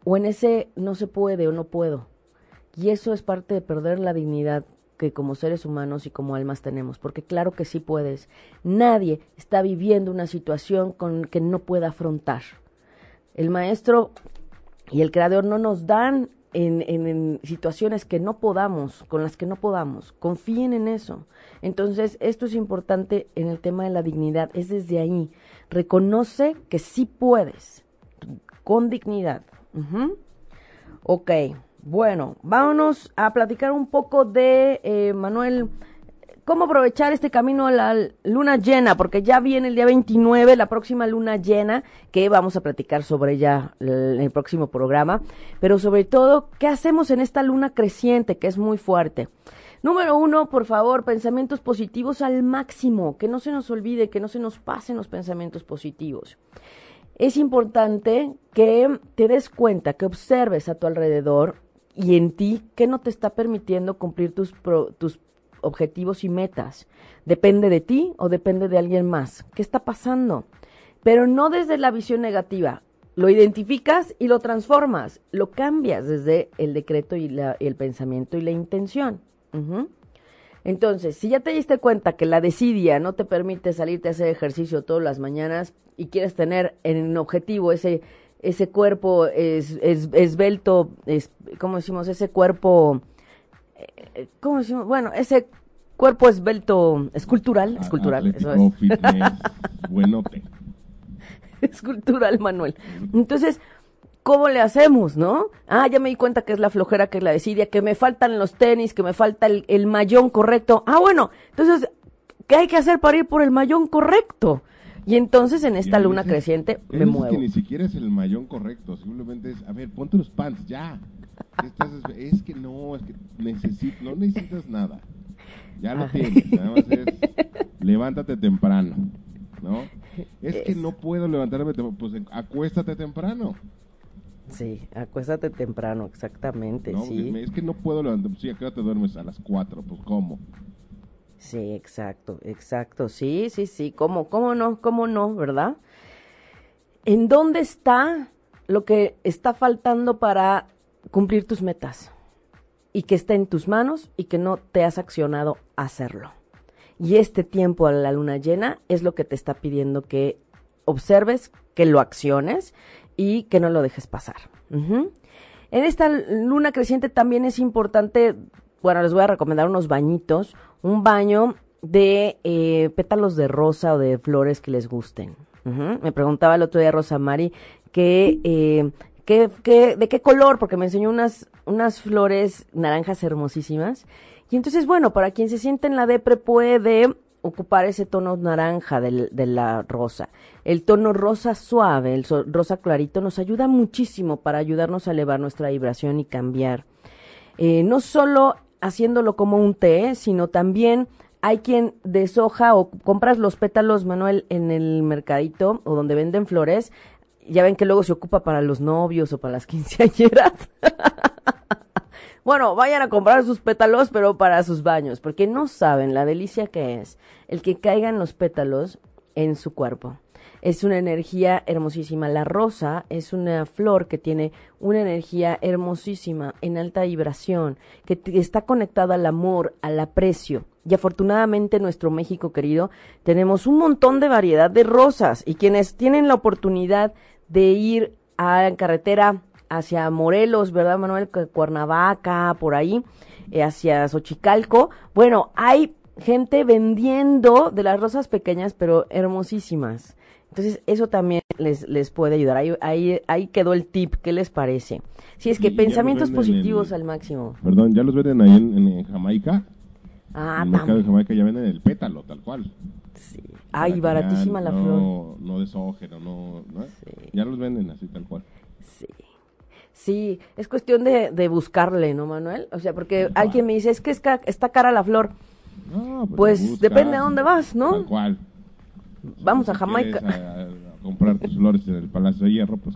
o en ese no se puede o no puedo. Y eso es parte de perder la dignidad que como seres humanos y como almas tenemos, porque claro que sí puedes. Nadie está viviendo una situación con que no pueda afrontar. El maestro y el creador no nos dan en, situaciones que no podamos, con las que no podamos. Confíen en eso. Entonces, esto es importante en el tema de la dignidad. Es desde ahí. Reconoce que sí puedes, con dignidad. Ok, bueno, vámonos a platicar un poco de eh, Manuel cómo aprovechar este camino a la luna llena, porque ya viene el día 29, la próxima luna llena, que vamos a platicar sobre ella en el próximo programa, pero sobre todo, ¿qué hacemos en esta luna creciente, que es muy fuerte? Número uno, por favor, pensamientos positivos al máximo, que no se nos olvide, que no se nos pasen los pensamientos positivos. Es importante que te des cuenta, que observes a tu alrededor y en ti qué no te está permitiendo cumplir tus, tus objetivos y metas. Depende de ti o depende de alguien más. ¿Qué está pasando? Pero no desde la visión negativa. Lo identificas y lo transformas. Lo cambias desde el decreto y, el pensamiento y la intención. Entonces, si ya te diste cuenta que la desidia no te permite salirte a hacer ejercicio todas las mañanas y quieres tener en objetivo ese, ese cuerpo es, es, esbelto, es, ¿cómo decimos? Ese cuerpo eh, ¿cómo decimos? Bueno, ese cuerpo esbelto, escultural, escultural, eso es. buenote. escultural, Manuel. Entonces, ¿cómo le hacemos, no? Ah, ya me di cuenta que es la flojera, que es la desidia, que me faltan los tenis, que me falta el, el mayón correcto. Ah, bueno, entonces, ¿qué hay que hacer para ir por el mayón correcto? Y entonces en esta luna creciente me muevo. que ni siquiera es el mayón correcto, simplemente es, a ver, ponte los pants, ya. es que no, es que necesito, no necesitas nada. Ya lo tienes, nada más es levántate temprano, ¿no? Es que no puedo levantarme temprano, pues acuéstate temprano. Sí, acuéstate temprano, exactamente, sí. Es que no puedo levantarme, sí, ¿a qué te duermes? A las cuatro, pues ¿cómo? Sí, exacto, exacto. Sí, sí, sí. ¿Cómo, cómo no? ¿Cómo no? ¿Verdad? ¿En dónde está lo que está faltando para cumplir tus metas y que está en tus manos y que no te has accionado a hacerlo. Y este tiempo a la luna llena es lo que te está pidiendo que observes, que lo acciones y que no lo dejes pasar. En esta luna creciente también es importante, bueno, les voy a recomendar unos bañitos, un baño de eh, pétalos de rosa o de flores que les gusten. Me preguntaba el otro día Rosa Mari que, eh, de qué color, porque me enseñó unas, unas flores naranjas hermosísimas. Y entonces, bueno, para quien se siente en la depre puede ocupar ese tono naranja de la rosa. El tono rosa suave, el rosa clarito, nos ayuda muchísimo para ayudarnos a elevar nuestra vibración y cambiar. Eh, no solo haciéndolo como un té, sino también hay quien deshoja o compras los pétalos, Manuel, en el mercadito o donde venden flores. Ya ven que luego se ocupa para los novios o para las quinceañeras. Bueno, vayan a comprar sus pétalos, pero para sus baños, porque no saben la delicia que es el que caigan los pétalos en su cuerpo es una energía hermosísima. La rosa es una flor que tiene una energía hermosísima en alta vibración, que está conectada al amor, al aprecio. Y afortunadamente en nuestro México querido tenemos un montón de variedad de rosas y quienes tienen la oportunidad de ir a carretera hacia Morelos, ¿verdad, Manuel? Cuernavaca, por ahí, eh, hacia Xochicalco. Bueno, hay gente vendiendo de las rosas pequeñas, pero hermosísimas. Entonces, eso también les, les puede ayudar. Ahí, ahí, ahí quedó el tip. ¿Qué les parece? Si es que pensamientos positivos al máximo. Perdón, ¿ya los venden ahí en, Jamaica? Ah, En el mercado de Jamaica ya venden el pétalo, tal cual. Sí. Ay, baratísima la flor. No desógeno, no. ¿no? Ya los venden así, tal cual. Sí. Sí, es cuestión de, de buscarle, ¿no, Manuel? O sea, porque alguien me dice, es que está cara la flor. No, pues, pues depende a dónde vas, ¿no? Tal cual. Vamos a Jamaica. A, comprar tus flores en el Palacio de Hierro, pues.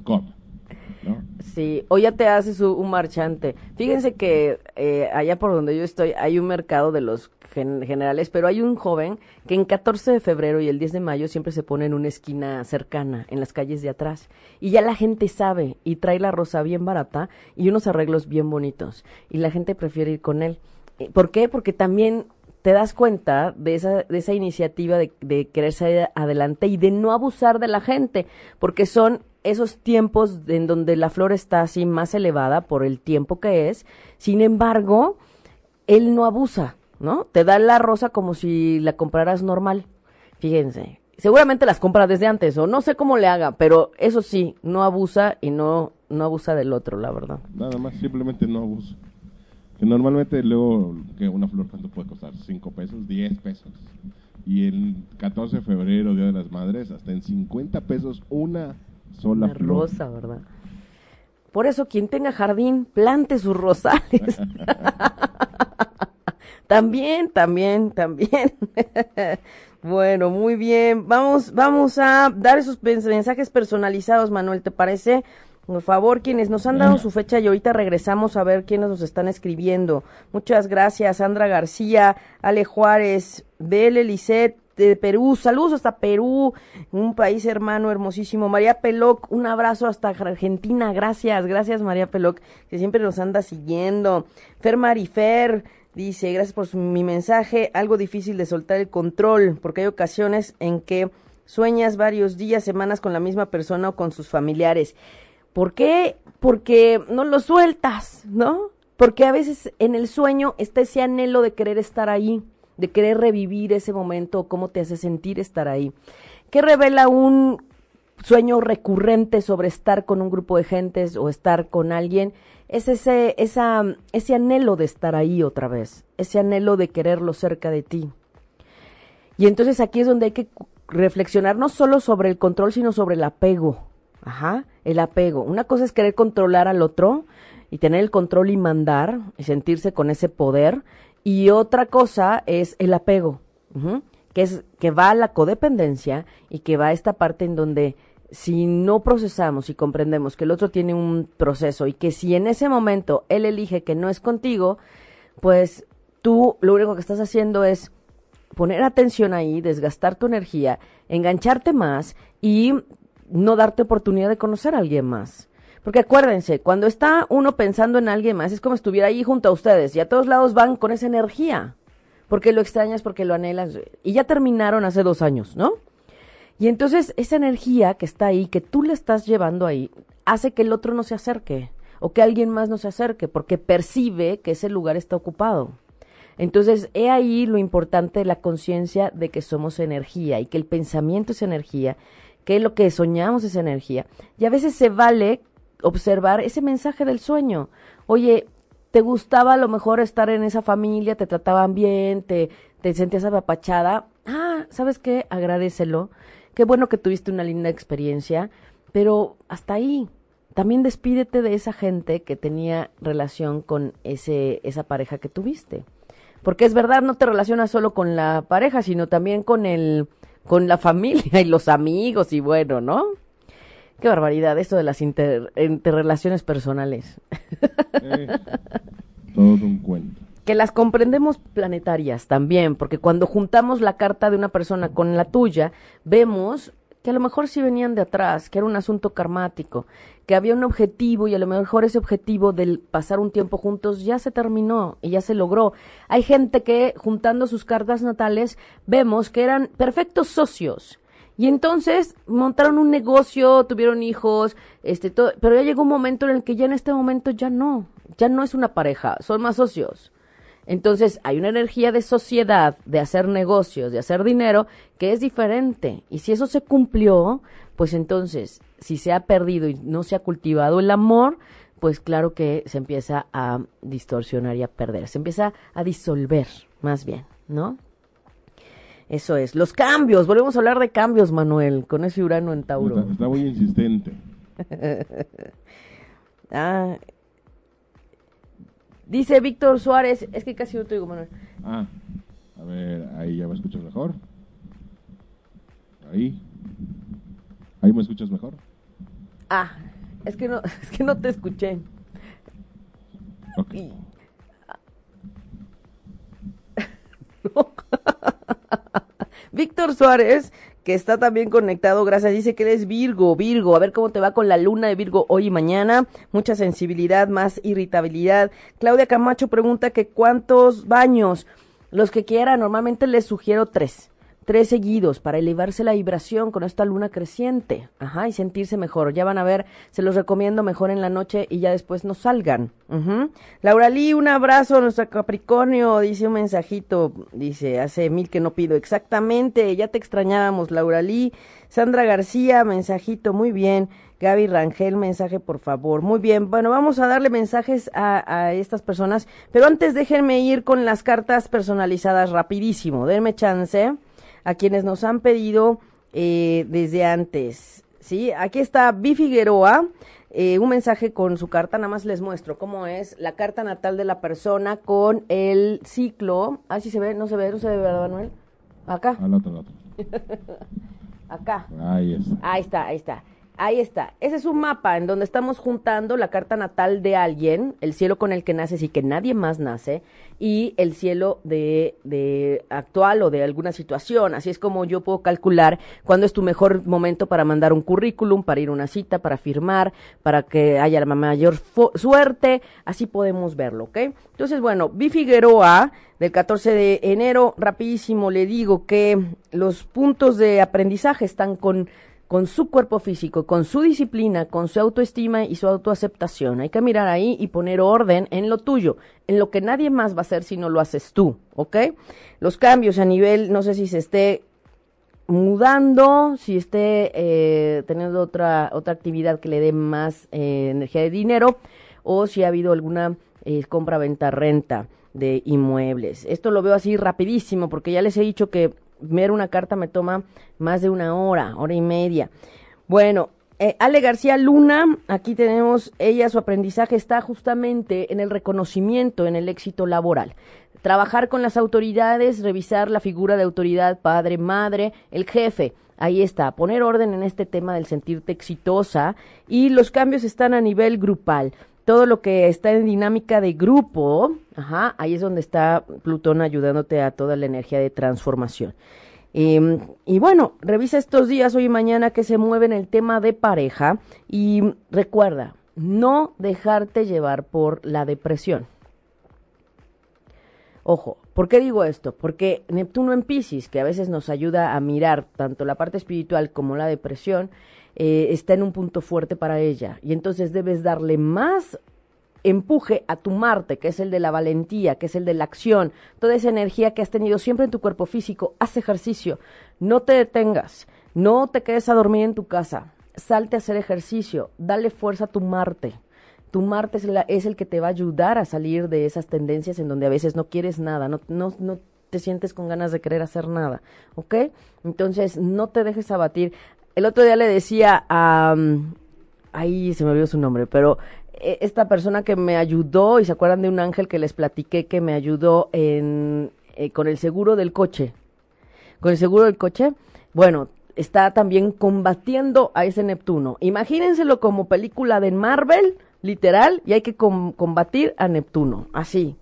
¿No? Sí, o ya te haces un marchante. Fíjense que eh, allá por donde yo estoy hay un mercado de los generales, pero hay un joven que en 14 de febrero y el 10 de mayo siempre se pone en una esquina cercana, en las calles de atrás. Y ya la gente sabe y trae la rosa bien barata y unos arreglos bien bonitos. Y la gente prefiere ir con él. ¿Por qué? Porque también te das cuenta de esa, de esa iniciativa de querer salir adelante y de no abusar de la gente, porque son esos tiempos en donde la flor está así más elevada por el tiempo que es, sin embargo, él no abusa, ¿no? Te da la rosa como si la compraras normal. Fíjense, seguramente las compra desde antes o no sé cómo le haga, pero eso sí, no abusa y no no abusa del otro, la verdad. Nada más, simplemente no abusa. Que normalmente luego, que una flor, ¿cuánto puede costar? ¿5 pesos? ¿10 pesos? Y el 14 de febrero, Día de las Madres, hasta en 50 pesos una sola una rosa, ¿verdad? Por eso, quien tenga jardín, plante sus rosales. también, también, también. bueno, muy bien. Vamos, vamos a dar esos mensajes personalizados, Manuel, ¿te parece? Por favor, quienes nos han dado su fecha y ahorita regresamos a ver quiénes nos están escribiendo. Muchas gracias, Sandra García, Ale Juárez, Bele Lisset de Perú, saludos hasta Perú, un país hermano hermosísimo. María Peloc, un abrazo hasta Argentina, gracias, gracias María Peloc, que siempre nos anda siguiendo. Fer Marifer dice, gracias por mi mensaje, algo difícil de soltar el control, porque hay ocasiones en que sueñas varios días, semanas con la misma persona o con sus familiares. ¿Por qué? Porque no lo sueltas, ¿no? Porque a veces en el sueño está ese anhelo de querer estar ahí, de querer revivir ese momento, cómo te hace sentir estar ahí. ¿Qué revela un sueño recurrente sobre estar con un grupo de gentes o estar con alguien? Es ese, esa, ese anhelo de estar ahí otra vez, ese anhelo de quererlo cerca de ti. Y entonces aquí es donde hay que reflexionar no solo sobre el control, sino sobre el apego. Ajá, el apego. Una cosa es querer controlar al otro y tener el control y mandar y sentirse con ese poder. Y otra cosa es el apego, que es que va a la codependencia y que va a esta parte en donde si no procesamos y comprendemos que el otro tiene un proceso y que si en ese momento él elige que no es contigo, pues tú lo único que estás haciendo es poner atención ahí, desgastar tu energía, engancharte más y no darte oportunidad de conocer a alguien más. Porque acuérdense, cuando está uno pensando en alguien más, es como si estuviera ahí junto a ustedes y a todos lados van con esa energía. Porque lo extrañas, porque lo anhelas. Y ya terminaron hace dos años, ¿no? Y entonces esa energía que está ahí, que tú le estás llevando ahí, hace que el otro no se acerque o que alguien más no se acerque porque percibe que ese lugar está ocupado. Entonces, he ahí lo importante de la conciencia de que somos energía y que el pensamiento es energía, que lo que soñamos es energía. Y a veces se vale observar ese mensaje del sueño. Oye, ¿te gustaba a lo mejor estar en esa familia? ¿Te trataban bien? ¿Te, sentías apapachada? Ah, ¿sabes qué? Agradecelo. Qué bueno que tuviste una linda experiencia, pero hasta ahí también despídete de esa gente que tenía relación con ese, esa pareja que tuviste. Porque es verdad, no te relacionas solo con la pareja, sino también con el, con la familia y los amigos y bueno, ¿no? Qué barbaridad, esto de las interrelaciones personales. todo un cuento. Que las comprendemos planetarias también, porque cuando juntamos la carta de una persona con la tuya, vemos que a lo mejor sí venían de atrás, que era un asunto karmático, que había un objetivo y a lo mejor ese objetivo del pasar un tiempo juntos ya se terminó y ya se logró. Hay gente que juntando sus cartas natales vemos que eran perfectos socios. Y entonces montaron un negocio, tuvieron hijos, este, todo, pero ya llegó un momento en el que ya en este momento ya no, ya no es una pareja, son más socios. Entonces hay una energía de sociedad, de hacer negocios, de hacer dinero, que es diferente. Y si eso se cumplió, pues entonces, si se ha perdido y no se ha cultivado el amor, pues claro que se empieza a distorsionar y a perder, se empieza a disolver, más bien, ¿no? Eso es. Los cambios, volvemos a hablar de cambios, Manuel, con ese Urano en Tauro. Está, está muy insistente. ah, Dice Víctor Suárez, es que casi no te digo, Manuel. Ah, a ver, ahí ya me escuchas mejor. Ahí. Ahí me escuchas mejor. Ah, es que no, es que no te escuché. Okay. Víctor Suárez que está también conectado, gracias, dice que él es Virgo, Virgo, a ver cómo te va con la luna de Virgo hoy y mañana, mucha sensibilidad, más irritabilidad. Claudia Camacho pregunta que cuántos baños, los que quiera, normalmente les sugiero tres tres seguidos para elevarse la vibración con esta luna creciente, ajá, y sentirse mejor. Ya van a ver, se los recomiendo mejor en la noche y ya después no salgan. Laura Lee, un abrazo nuestro Capricornio, dice un mensajito, dice, hace mil que no pido, exactamente, ya te extrañábamos, Laura Lee. Sandra García, mensajito, muy bien. Gaby Rangel, mensaje por favor. Muy bien, bueno, vamos a darle mensajes a, a, estas personas, pero antes déjenme ir con las cartas personalizadas rapidísimo, denme chance a quienes nos han pedido eh, desde antes. ¿sí? Aquí está Vi Figueroa, eh, un mensaje con su carta, nada más les muestro cómo es la carta natal de la persona con el ciclo. Ah, sí se ve, no se ve, no se ve, ¿verdad, Manuel? Acá. Al otro, al otro. Acá. Ahí está. Ahí está, ahí está. Ahí está. Ese es un mapa en donde estamos juntando la carta natal de alguien, el cielo con el que naces y que nadie más nace, y el cielo de, de actual o de alguna situación. Así es como yo puedo calcular cuándo es tu mejor momento para mandar un currículum, para ir a una cita, para firmar, para que haya la mayor suerte. Así podemos verlo, ¿ok? Entonces, bueno, Vi Figueroa del 14 de enero, rapidísimo le digo que los puntos de aprendizaje están con con su cuerpo físico, con su disciplina, con su autoestima y su autoaceptación. Hay que mirar ahí y poner orden en lo tuyo, en lo que nadie más va a hacer si no lo haces tú, ¿ok? Los cambios a nivel, no sé si se esté mudando, si esté eh, teniendo otra, otra actividad que le dé más eh, energía de dinero o si ha habido alguna eh, compra, venta, renta de inmuebles. Esto lo veo así rapidísimo porque ya les he dicho que ver una carta me toma más de una hora, hora y media. Bueno, eh, Ale García Luna, aquí tenemos, ella su aprendizaje está justamente en el reconocimiento, en el éxito laboral. Trabajar con las autoridades, revisar la figura de autoridad, padre, madre, el jefe. Ahí está, poner orden en este tema del sentirte exitosa y los cambios están a nivel grupal todo lo que está en dinámica de grupo, ajá, ahí es donde está Plutón ayudándote a toda la energía de transformación. Em, y bueno, revisa estos días, hoy y mañana, que se mueve en el tema de pareja y recuerda, no dejarte llevar por la depresión. Ojo, ¿por qué digo esto? Porque Neptuno en Pisces, que a veces nos ayuda a mirar tanto la parte espiritual como la depresión, eh, está en un punto fuerte para ella. Y entonces debes darle más empuje a tu Marte, que es el de la valentía, que es el de la acción, toda esa energía que has tenido siempre en tu cuerpo físico, haz ejercicio, no te detengas, no te quedes a dormir en tu casa, salte a hacer ejercicio, dale fuerza a tu Marte. Tu Marte es, el que te va a ayudar a salir de esas tendencias en donde a veces no quieres nada, no, no, no te sientes con ganas de querer hacer nada, ¿ok? Entonces no te dejes abatir. El otro día le decía a... ahí se me olvidó su nombre, pero e, esta persona que me ayudó, y se acuerdan de un ángel que les platiqué que me ayudó en, eh, con el seguro del coche. Con el seguro del coche, bueno, está también combatiendo a ese Neptuno. Imagínenselo como película de Marvel, literal, y hay que combatir a Neptuno, así.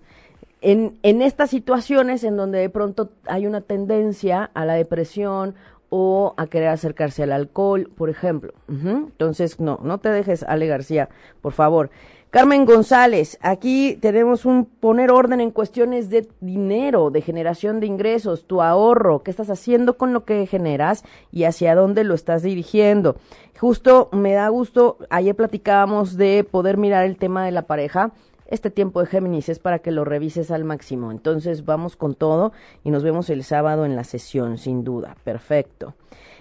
En estas situaciones en donde de pronto hay una tendencia a la depresión o a querer acercarse al alcohol, por ejemplo. Entonces, no, no te dejes, Ale García, por favor. Carmen González, aquí tenemos un poner orden en cuestiones de dinero, de generación de ingresos, tu ahorro, qué estás haciendo con lo que generas y hacia dónde lo estás dirigiendo. Justo me da gusto, ayer platicábamos de poder mirar el tema de la pareja este tiempo de Géminis es para que lo revises al máximo. Entonces vamos con todo y nos vemos el sábado en la sesión, sin duda. Perfecto.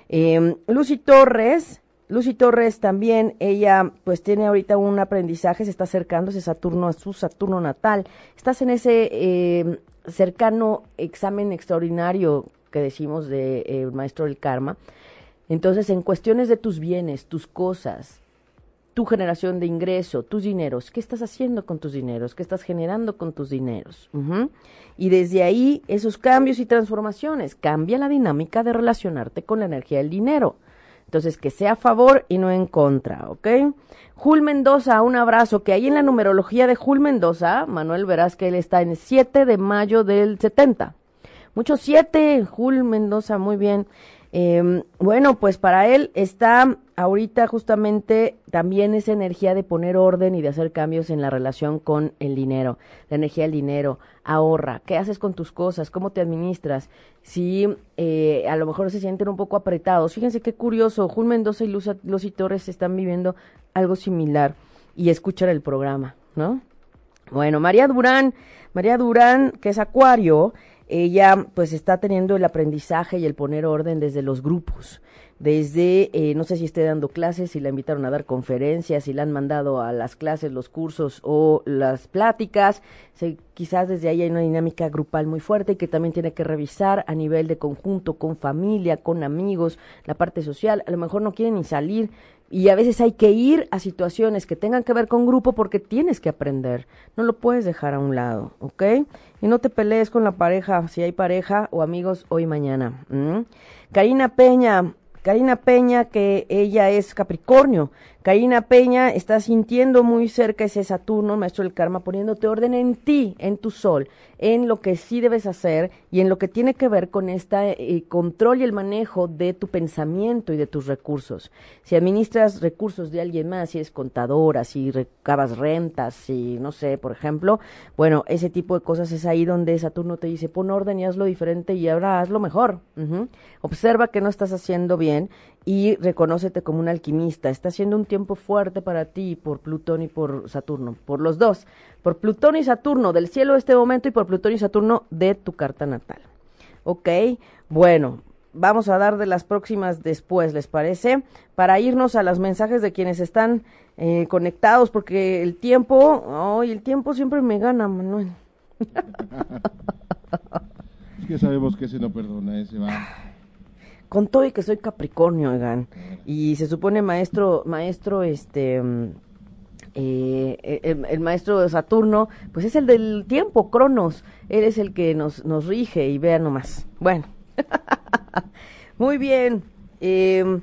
Eh, Lucy Torres, Lucy Torres también, ella pues tiene ahorita un aprendizaje, se está acercándose Saturno a su Saturno natal. Estás en ese eh, cercano examen extraordinario que decimos de eh, maestro del karma. Entonces, en cuestiones de tus bienes, tus cosas, tu generación de ingreso, tus dineros, qué estás haciendo con tus dineros, qué estás generando con tus dineros. Y desde ahí, esos cambios y transformaciones, cambia la dinámica de relacionarte con la energía del dinero. Entonces, que sea a favor y no en contra, ¿ok? Jul Mendoza, un abrazo, que ahí en la numerología de Jul Mendoza, Manuel, verás que él está en 7 de mayo del 70. Muchos 7, Jul Mendoza, muy bien. Eh, bueno, pues para él está ahorita justamente también esa energía de poner orden y de hacer cambios en la relación con el dinero, la energía del dinero, ahorra, qué haces con tus cosas, cómo te administras, si eh, a lo mejor se sienten un poco apretados. Fíjense qué curioso, Jul Mendoza y Lucy Torres están viviendo algo similar y escuchan el programa, ¿no? Bueno, María Durán, María Durán, que es Acuario, ella pues está teniendo el aprendizaje y el poner orden desde los grupos, desde, eh, no sé si esté dando clases, si la invitaron a dar conferencias, si la han mandado a las clases, los cursos o las pláticas, quizás desde ahí hay una dinámica grupal muy fuerte y que también tiene que revisar a nivel de conjunto, con familia, con amigos, la parte social, a lo mejor no quieren ni salir, y a veces hay que ir a situaciones que tengan que ver con grupo porque tienes que aprender. No lo puedes dejar a un lado, ¿ok? Y no te pelees con la pareja, si hay pareja o amigos hoy mañana. Karina Peña, Karina Peña, que ella es Capricornio. Karina Peña está sintiendo muy cerca ese Saturno, maestro del karma, poniéndote orden en ti, en tu sol, en lo que sí debes hacer y en lo que tiene que ver con este control y el manejo de tu pensamiento y de tus recursos. Si administras recursos de alguien más, si eres contadora, si recabas rentas, si no sé, por ejemplo, bueno, ese tipo de cosas es ahí donde Saturno te dice pon orden y hazlo diferente y ahora hazlo mejor. Observa que no estás haciendo bien y reconócete como un alquimista. Está siendo un tiempo fuerte para ti por Plutón y por Saturno, por los dos por Plutón y Saturno del cielo de este momento y por Plutón y Saturno de tu carta natal. Ok, bueno, vamos a dar de las próximas después, ¿les parece? Para irnos a los mensajes de quienes están eh, conectados, porque el tiempo, ay, el tiempo siempre me gana, Manuel. es que sabemos que ese no perdona, ese va. Con todo y que soy Capricornio, oigan, y se supone maestro, maestro, este eh, el, maestro de Saturno, pues es el del tiempo, Cronos. Él es el que nos, nos rige y vea nomás. Bueno, muy bien. Eh,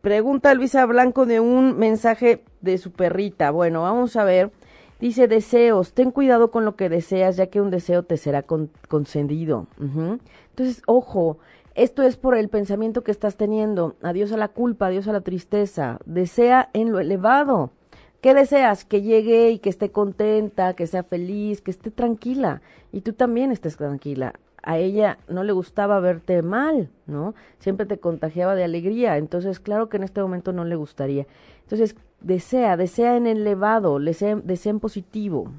pregunta Luisa Blanco de un mensaje de su perrita. Bueno, vamos a ver. Dice deseos, ten cuidado con lo que deseas, ya que un deseo te será concedido. Entonces, ojo, esto es por el pensamiento que estás teniendo. Adiós a la culpa, adiós a la tristeza. Desea en lo elevado ¿Qué deseas? Que llegue y que esté contenta, que sea feliz, que esté tranquila. Y tú también estés tranquila. A ella no le gustaba verte mal, ¿no? Siempre te contagiaba de alegría. Entonces, claro que en este momento no le gustaría. Entonces, desea, desea en elevado, desea, desea en positivo.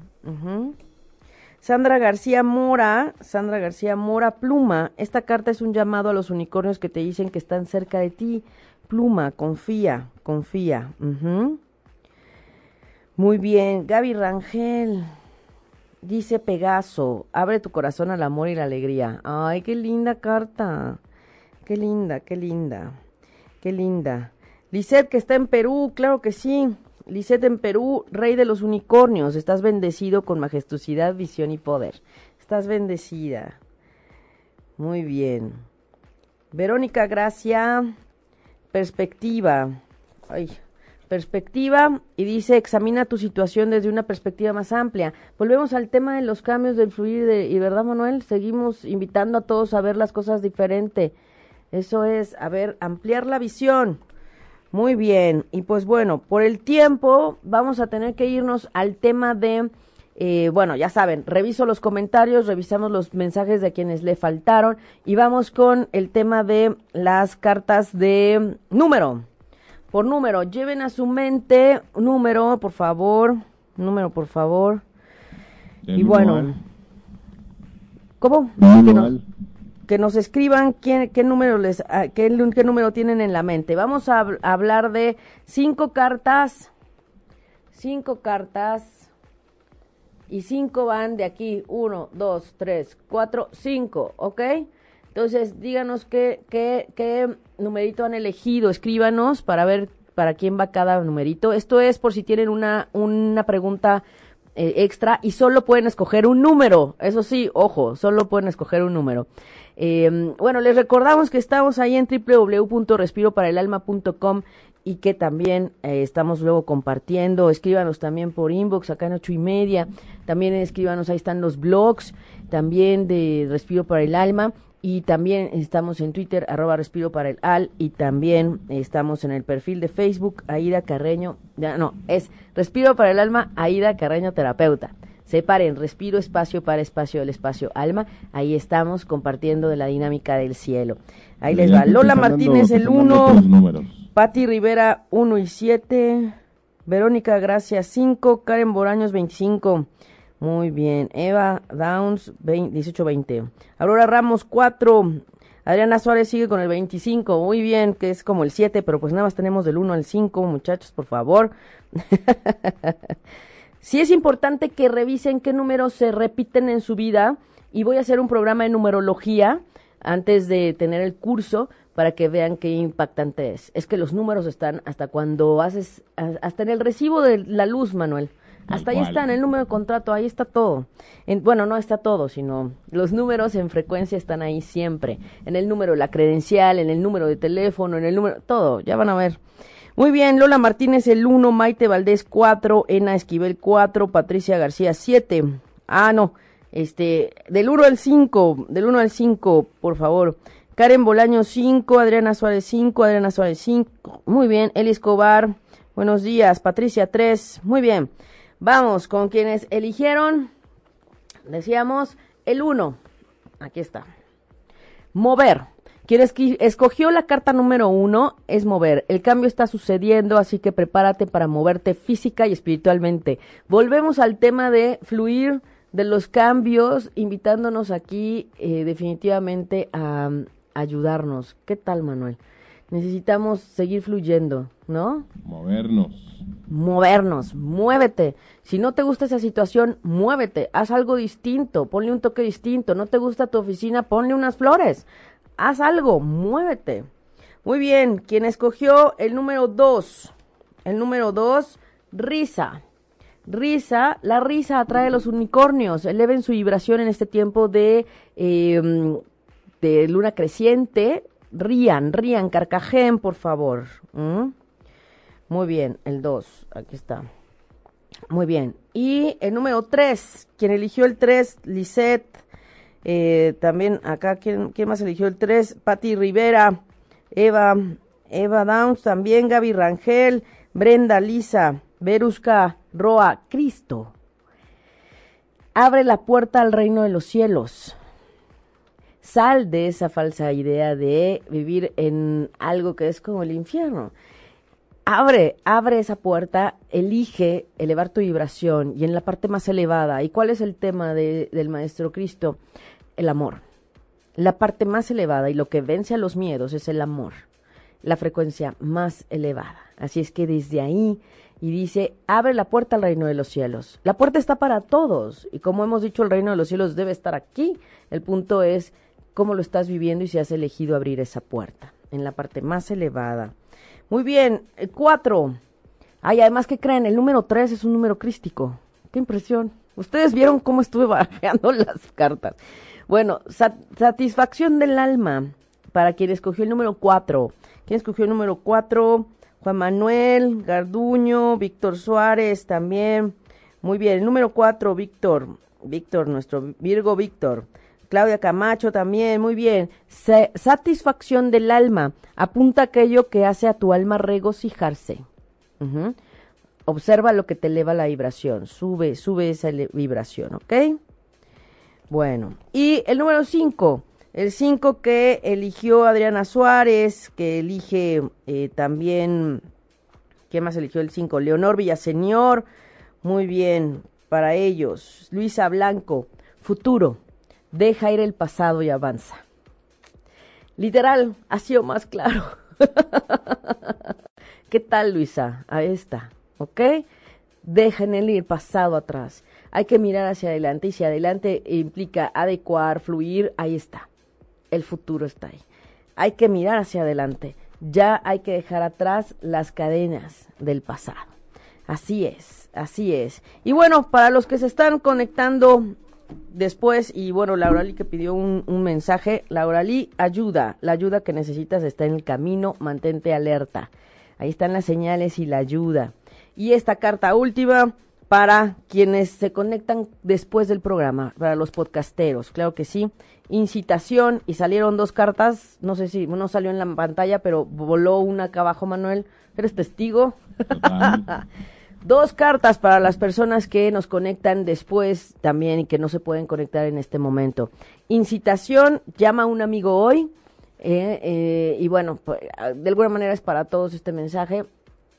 Sandra García Mora, Sandra García Mora Pluma, esta carta es un llamado a los unicornios que te dicen que están cerca de ti. Pluma, confía, confía. Muy bien, Gaby Rangel, dice Pegaso, abre tu corazón al amor y la alegría. Ay, qué linda carta. Qué linda, qué linda, qué linda. Lisette, que está en Perú, claro que sí. Lisette en Perú, rey de los unicornios. Estás bendecido con majestuosidad, visión y poder. Estás bendecida. Muy bien. Verónica Gracia, perspectiva. Ay, perspectiva y dice examina tu situación desde una perspectiva más amplia. Volvemos al tema de los cambios del fluir y verdad Manuel, seguimos invitando a todos a ver las cosas diferente. Eso es, a ver, ampliar la visión. Muy bien, y pues bueno, por el tiempo vamos a tener que irnos al tema de, eh, bueno, ya saben, reviso los comentarios, revisamos los mensajes de quienes le faltaron y vamos con el tema de las cartas de número. Por número, lleven a su mente número, por favor, número, por favor. y bueno, ¿cómo? Que nos escriban qué, qué número les ah, qué, número tienen en la mente. Vamos a, hablar de cinco cartas, cinco cartas y cinco van de aquí uno, dos, tres, cuatro, cinco, ¿ok? Entonces díganos qué qué qué numerito han elegido, escríbanos para ver para quién va cada numerito. Esto es por si tienen una una pregunta eh, extra y solo pueden escoger un número. Eso sí, ojo, solo pueden escoger un número. Eh, bueno, les recordamos que estamos ahí en www.respiroparaelalma.com y que también eh, estamos luego compartiendo. Escríbanos también por inbox acá en ocho y media. También escríbanos, ahí están los blogs también de Respiro para el Alma. Y también estamos en Twitter, arroba Respiro para el Al. Y también estamos en el perfil de Facebook, Aida Carreño. Ya, no, es Respiro para el Alma, Aida Carreño Terapeuta. Separen, respiro, espacio para espacio, el espacio, alma. Ahí estamos compartiendo de la dinámica del cielo. Ahí les va. Lola Martínez, el 1. Patti Rivera, 1 y 7. Verónica Gracia, 5. Karen Boraños, 25. Muy bien. Eva Downs, 18-20. Aurora Ramos, 4. Adriana Suárez sigue con el 25. Muy bien, que es como el 7, pero pues nada más tenemos del 1 al 5, muchachos, por favor. Sí es importante que revisen qué números se repiten en su vida y voy a hacer un programa de numerología antes de tener el curso para que vean qué impactante es. Es que los números están hasta cuando haces, hasta en el recibo de la luz, Manuel. Hasta ahí está, en el número de contrato, ahí está todo. bueno, no está todo, sino los números en frecuencia están ahí siempre. En el número de la credencial, en el número de teléfono, en el número, todo, ya van a ver. Muy bien, Lola Martínez el 1, Maite Valdés 4, Ena Esquivel 4, Patricia García 7. Ah, no, este, del 1 al 5, del 1 al 5, por favor. Karen Bolaño 5, Adriana Suárez 5, Adriana Suárez 5. Muy bien, Eli Escobar, buenos días. Patricia 3, muy bien. Vamos con quienes eligieron, decíamos, el 1. Aquí está. Mover. Quien escogió la carta número uno es mover. El cambio está sucediendo, así que prepárate para moverte física y espiritualmente. Volvemos al tema de fluir de los cambios, invitándonos aquí eh, definitivamente a, ayudarnos. ¿Qué tal, Manuel? Necesitamos seguir fluyendo, ¿no? Movernos. Movernos, muévete. Si no te gusta esa situación, muévete, haz algo distinto, ponle un toque distinto. No te gusta tu oficina, ponle unas flores haz algo, muévete. Muy bien, quien escogió el número dos, el número dos, risa. Risa, la risa atrae a los unicornios, eleven su vibración en este tiempo de, em, luna creciente, rían, rían, carcajeen, por favor. Muy bien, el dos, aquí está. Muy bien. Y el número tres, quien eligió el tres, Lisette eh, también acá, ¿quién, ¿quién, más eligió el 3? Patti Rivera, Eva, Eva Downs, también Gaby Rangel, Brenda Lisa, Verusca Roa, Cristo. Abre la puerta al reino de los cielos. Sal de esa falsa idea de vivir en algo que es como el infierno. Abre, abre esa puerta, elige elevar tu vibración y en la parte más elevada. ¿Y cuál es el tema del Maestro Cristo? El amor. La parte más elevada y lo que vence a los miedos es el amor, la frecuencia más elevada. Así es que desde ahí y dice, abre la puerta al reino de los cielos. La puerta está para todos y como hemos dicho, el reino de los cielos debe estar aquí. El punto es cómo lo estás viviendo y si has elegido abrir esa puerta en la parte más elevada. Muy bien, el cuatro. Ay, además que creen, el número tres es un número crístico. Qué impresión. Ustedes vieron cómo estuve barajeando las cartas. Bueno, satisfacción del alma para quien escogió el número cuatro. ¿Quién escogió el número cuatro? Juan Manuel, Garduño, Víctor Suárez también. Muy bien, el número cuatro, Víctor. Víctor, nuestro Virgo Víctor. Claudia Camacho también, muy bien. satisfacción del alma. Apunta aquello que hace a tu alma regocijarse. Observa lo que te eleva la vibración. Sube, sube esa vibración, ¿ok? Bueno, y el número cinco. El 5 que eligió Adriana Suárez, que elige eh, también, ¿qué más eligió el 5? Leonor Villaseñor, muy bien, para ellos. Luisa Blanco, futuro, deja ir el pasado y avanza. Literal, ha sido más claro. ¿Qué tal, Luisa? Ahí está, ¿ok? Dejen el pasado atrás. Hay que mirar hacia adelante y si adelante implica adecuar, fluir, ahí está el futuro está ahí. Hay que mirar hacia adelante. Ya hay que dejar atrás las cadenas del pasado. Así es, así es. Y bueno, para los que se están conectando después, y bueno, Laura Lee que pidió un, un mensaje, Laura Lee, ayuda, la ayuda que necesitas está en el camino, mantente alerta. Ahí están las señales y la ayuda. Y esta carta última, para quienes se conectan después del programa, para los podcasteros, claro que sí. Incitación y salieron dos cartas, no sé si no salió en la pantalla, pero voló una acá abajo, Manuel. ¿Eres testigo? dos cartas para las personas que nos conectan después también y que no se pueden conectar en este momento. Incitación, llama a un amigo hoy. Eh, eh, y bueno, pues, de alguna manera es para todos este mensaje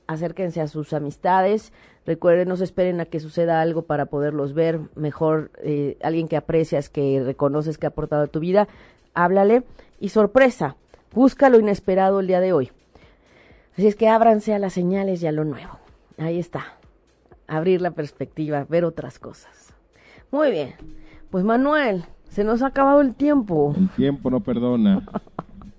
acérquense a sus amistades, recuerden, no se esperen a que suceda algo para poderlos ver, mejor eh, alguien que aprecias, que reconoces que ha aportado a tu vida, háblale y sorpresa, busca lo inesperado el día de hoy. Así es que ábranse a las señales y a lo nuevo. Ahí está, abrir la perspectiva, ver otras cosas. Muy bien, pues Manuel, se nos ha acabado el tiempo. El tiempo no perdona.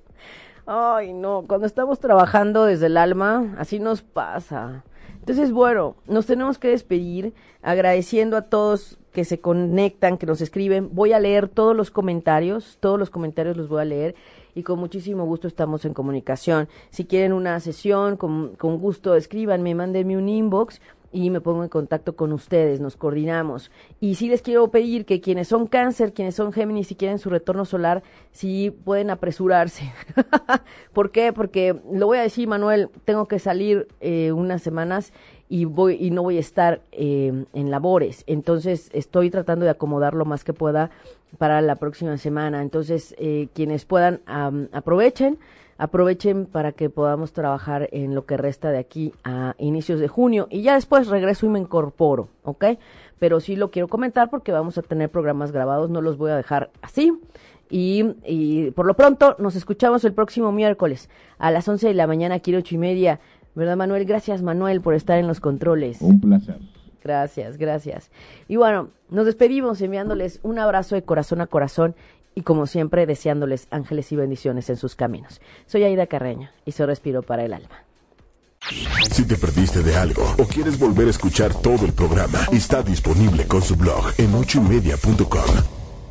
Ay, no, cuando estamos trabajando desde el alma, así nos pasa. Entonces, bueno, nos tenemos que despedir agradeciendo a todos que se conectan, que nos escriben. Voy a leer todos los comentarios, todos los comentarios los voy a leer y con muchísimo gusto estamos en comunicación. Si quieren una sesión, con, con gusto escríbanme, mándenme un inbox y me pongo en contacto con ustedes, nos coordinamos. Y sí les quiero pedir que quienes son cáncer, quienes son Géminis y quieren su retorno solar, sí pueden apresurarse. ¿Por qué? Porque lo voy a decir, Manuel, tengo que salir eh, unas semanas y voy y no voy a estar eh, en labores. Entonces estoy tratando de acomodar lo más que pueda para la próxima semana. Entonces eh, quienes puedan aprovechen aprovechen para que podamos trabajar en lo que resta de aquí a inicios de junio y ya después regreso y me incorporo, ¿ok? Pero sí lo quiero comentar porque vamos a tener programas grabados, no los voy a dejar así. Y, por lo pronto nos escuchamos el próximo miércoles a las 11 de la mañana, aquí ocho y media. ¿Verdad, Manuel? Gracias, Manuel, por estar en los controles. Un placer. Gracias, gracias. Y bueno, nos despedimos enviándoles un abrazo de corazón a corazón y como siempre deseándoles ángeles y bendiciones en sus caminos. Soy Aida Carreño y soy Respiro para el Alma. Si te perdiste de algo o quieres volver a escuchar todo el programa, está disponible con su blog en ochoymedia.com.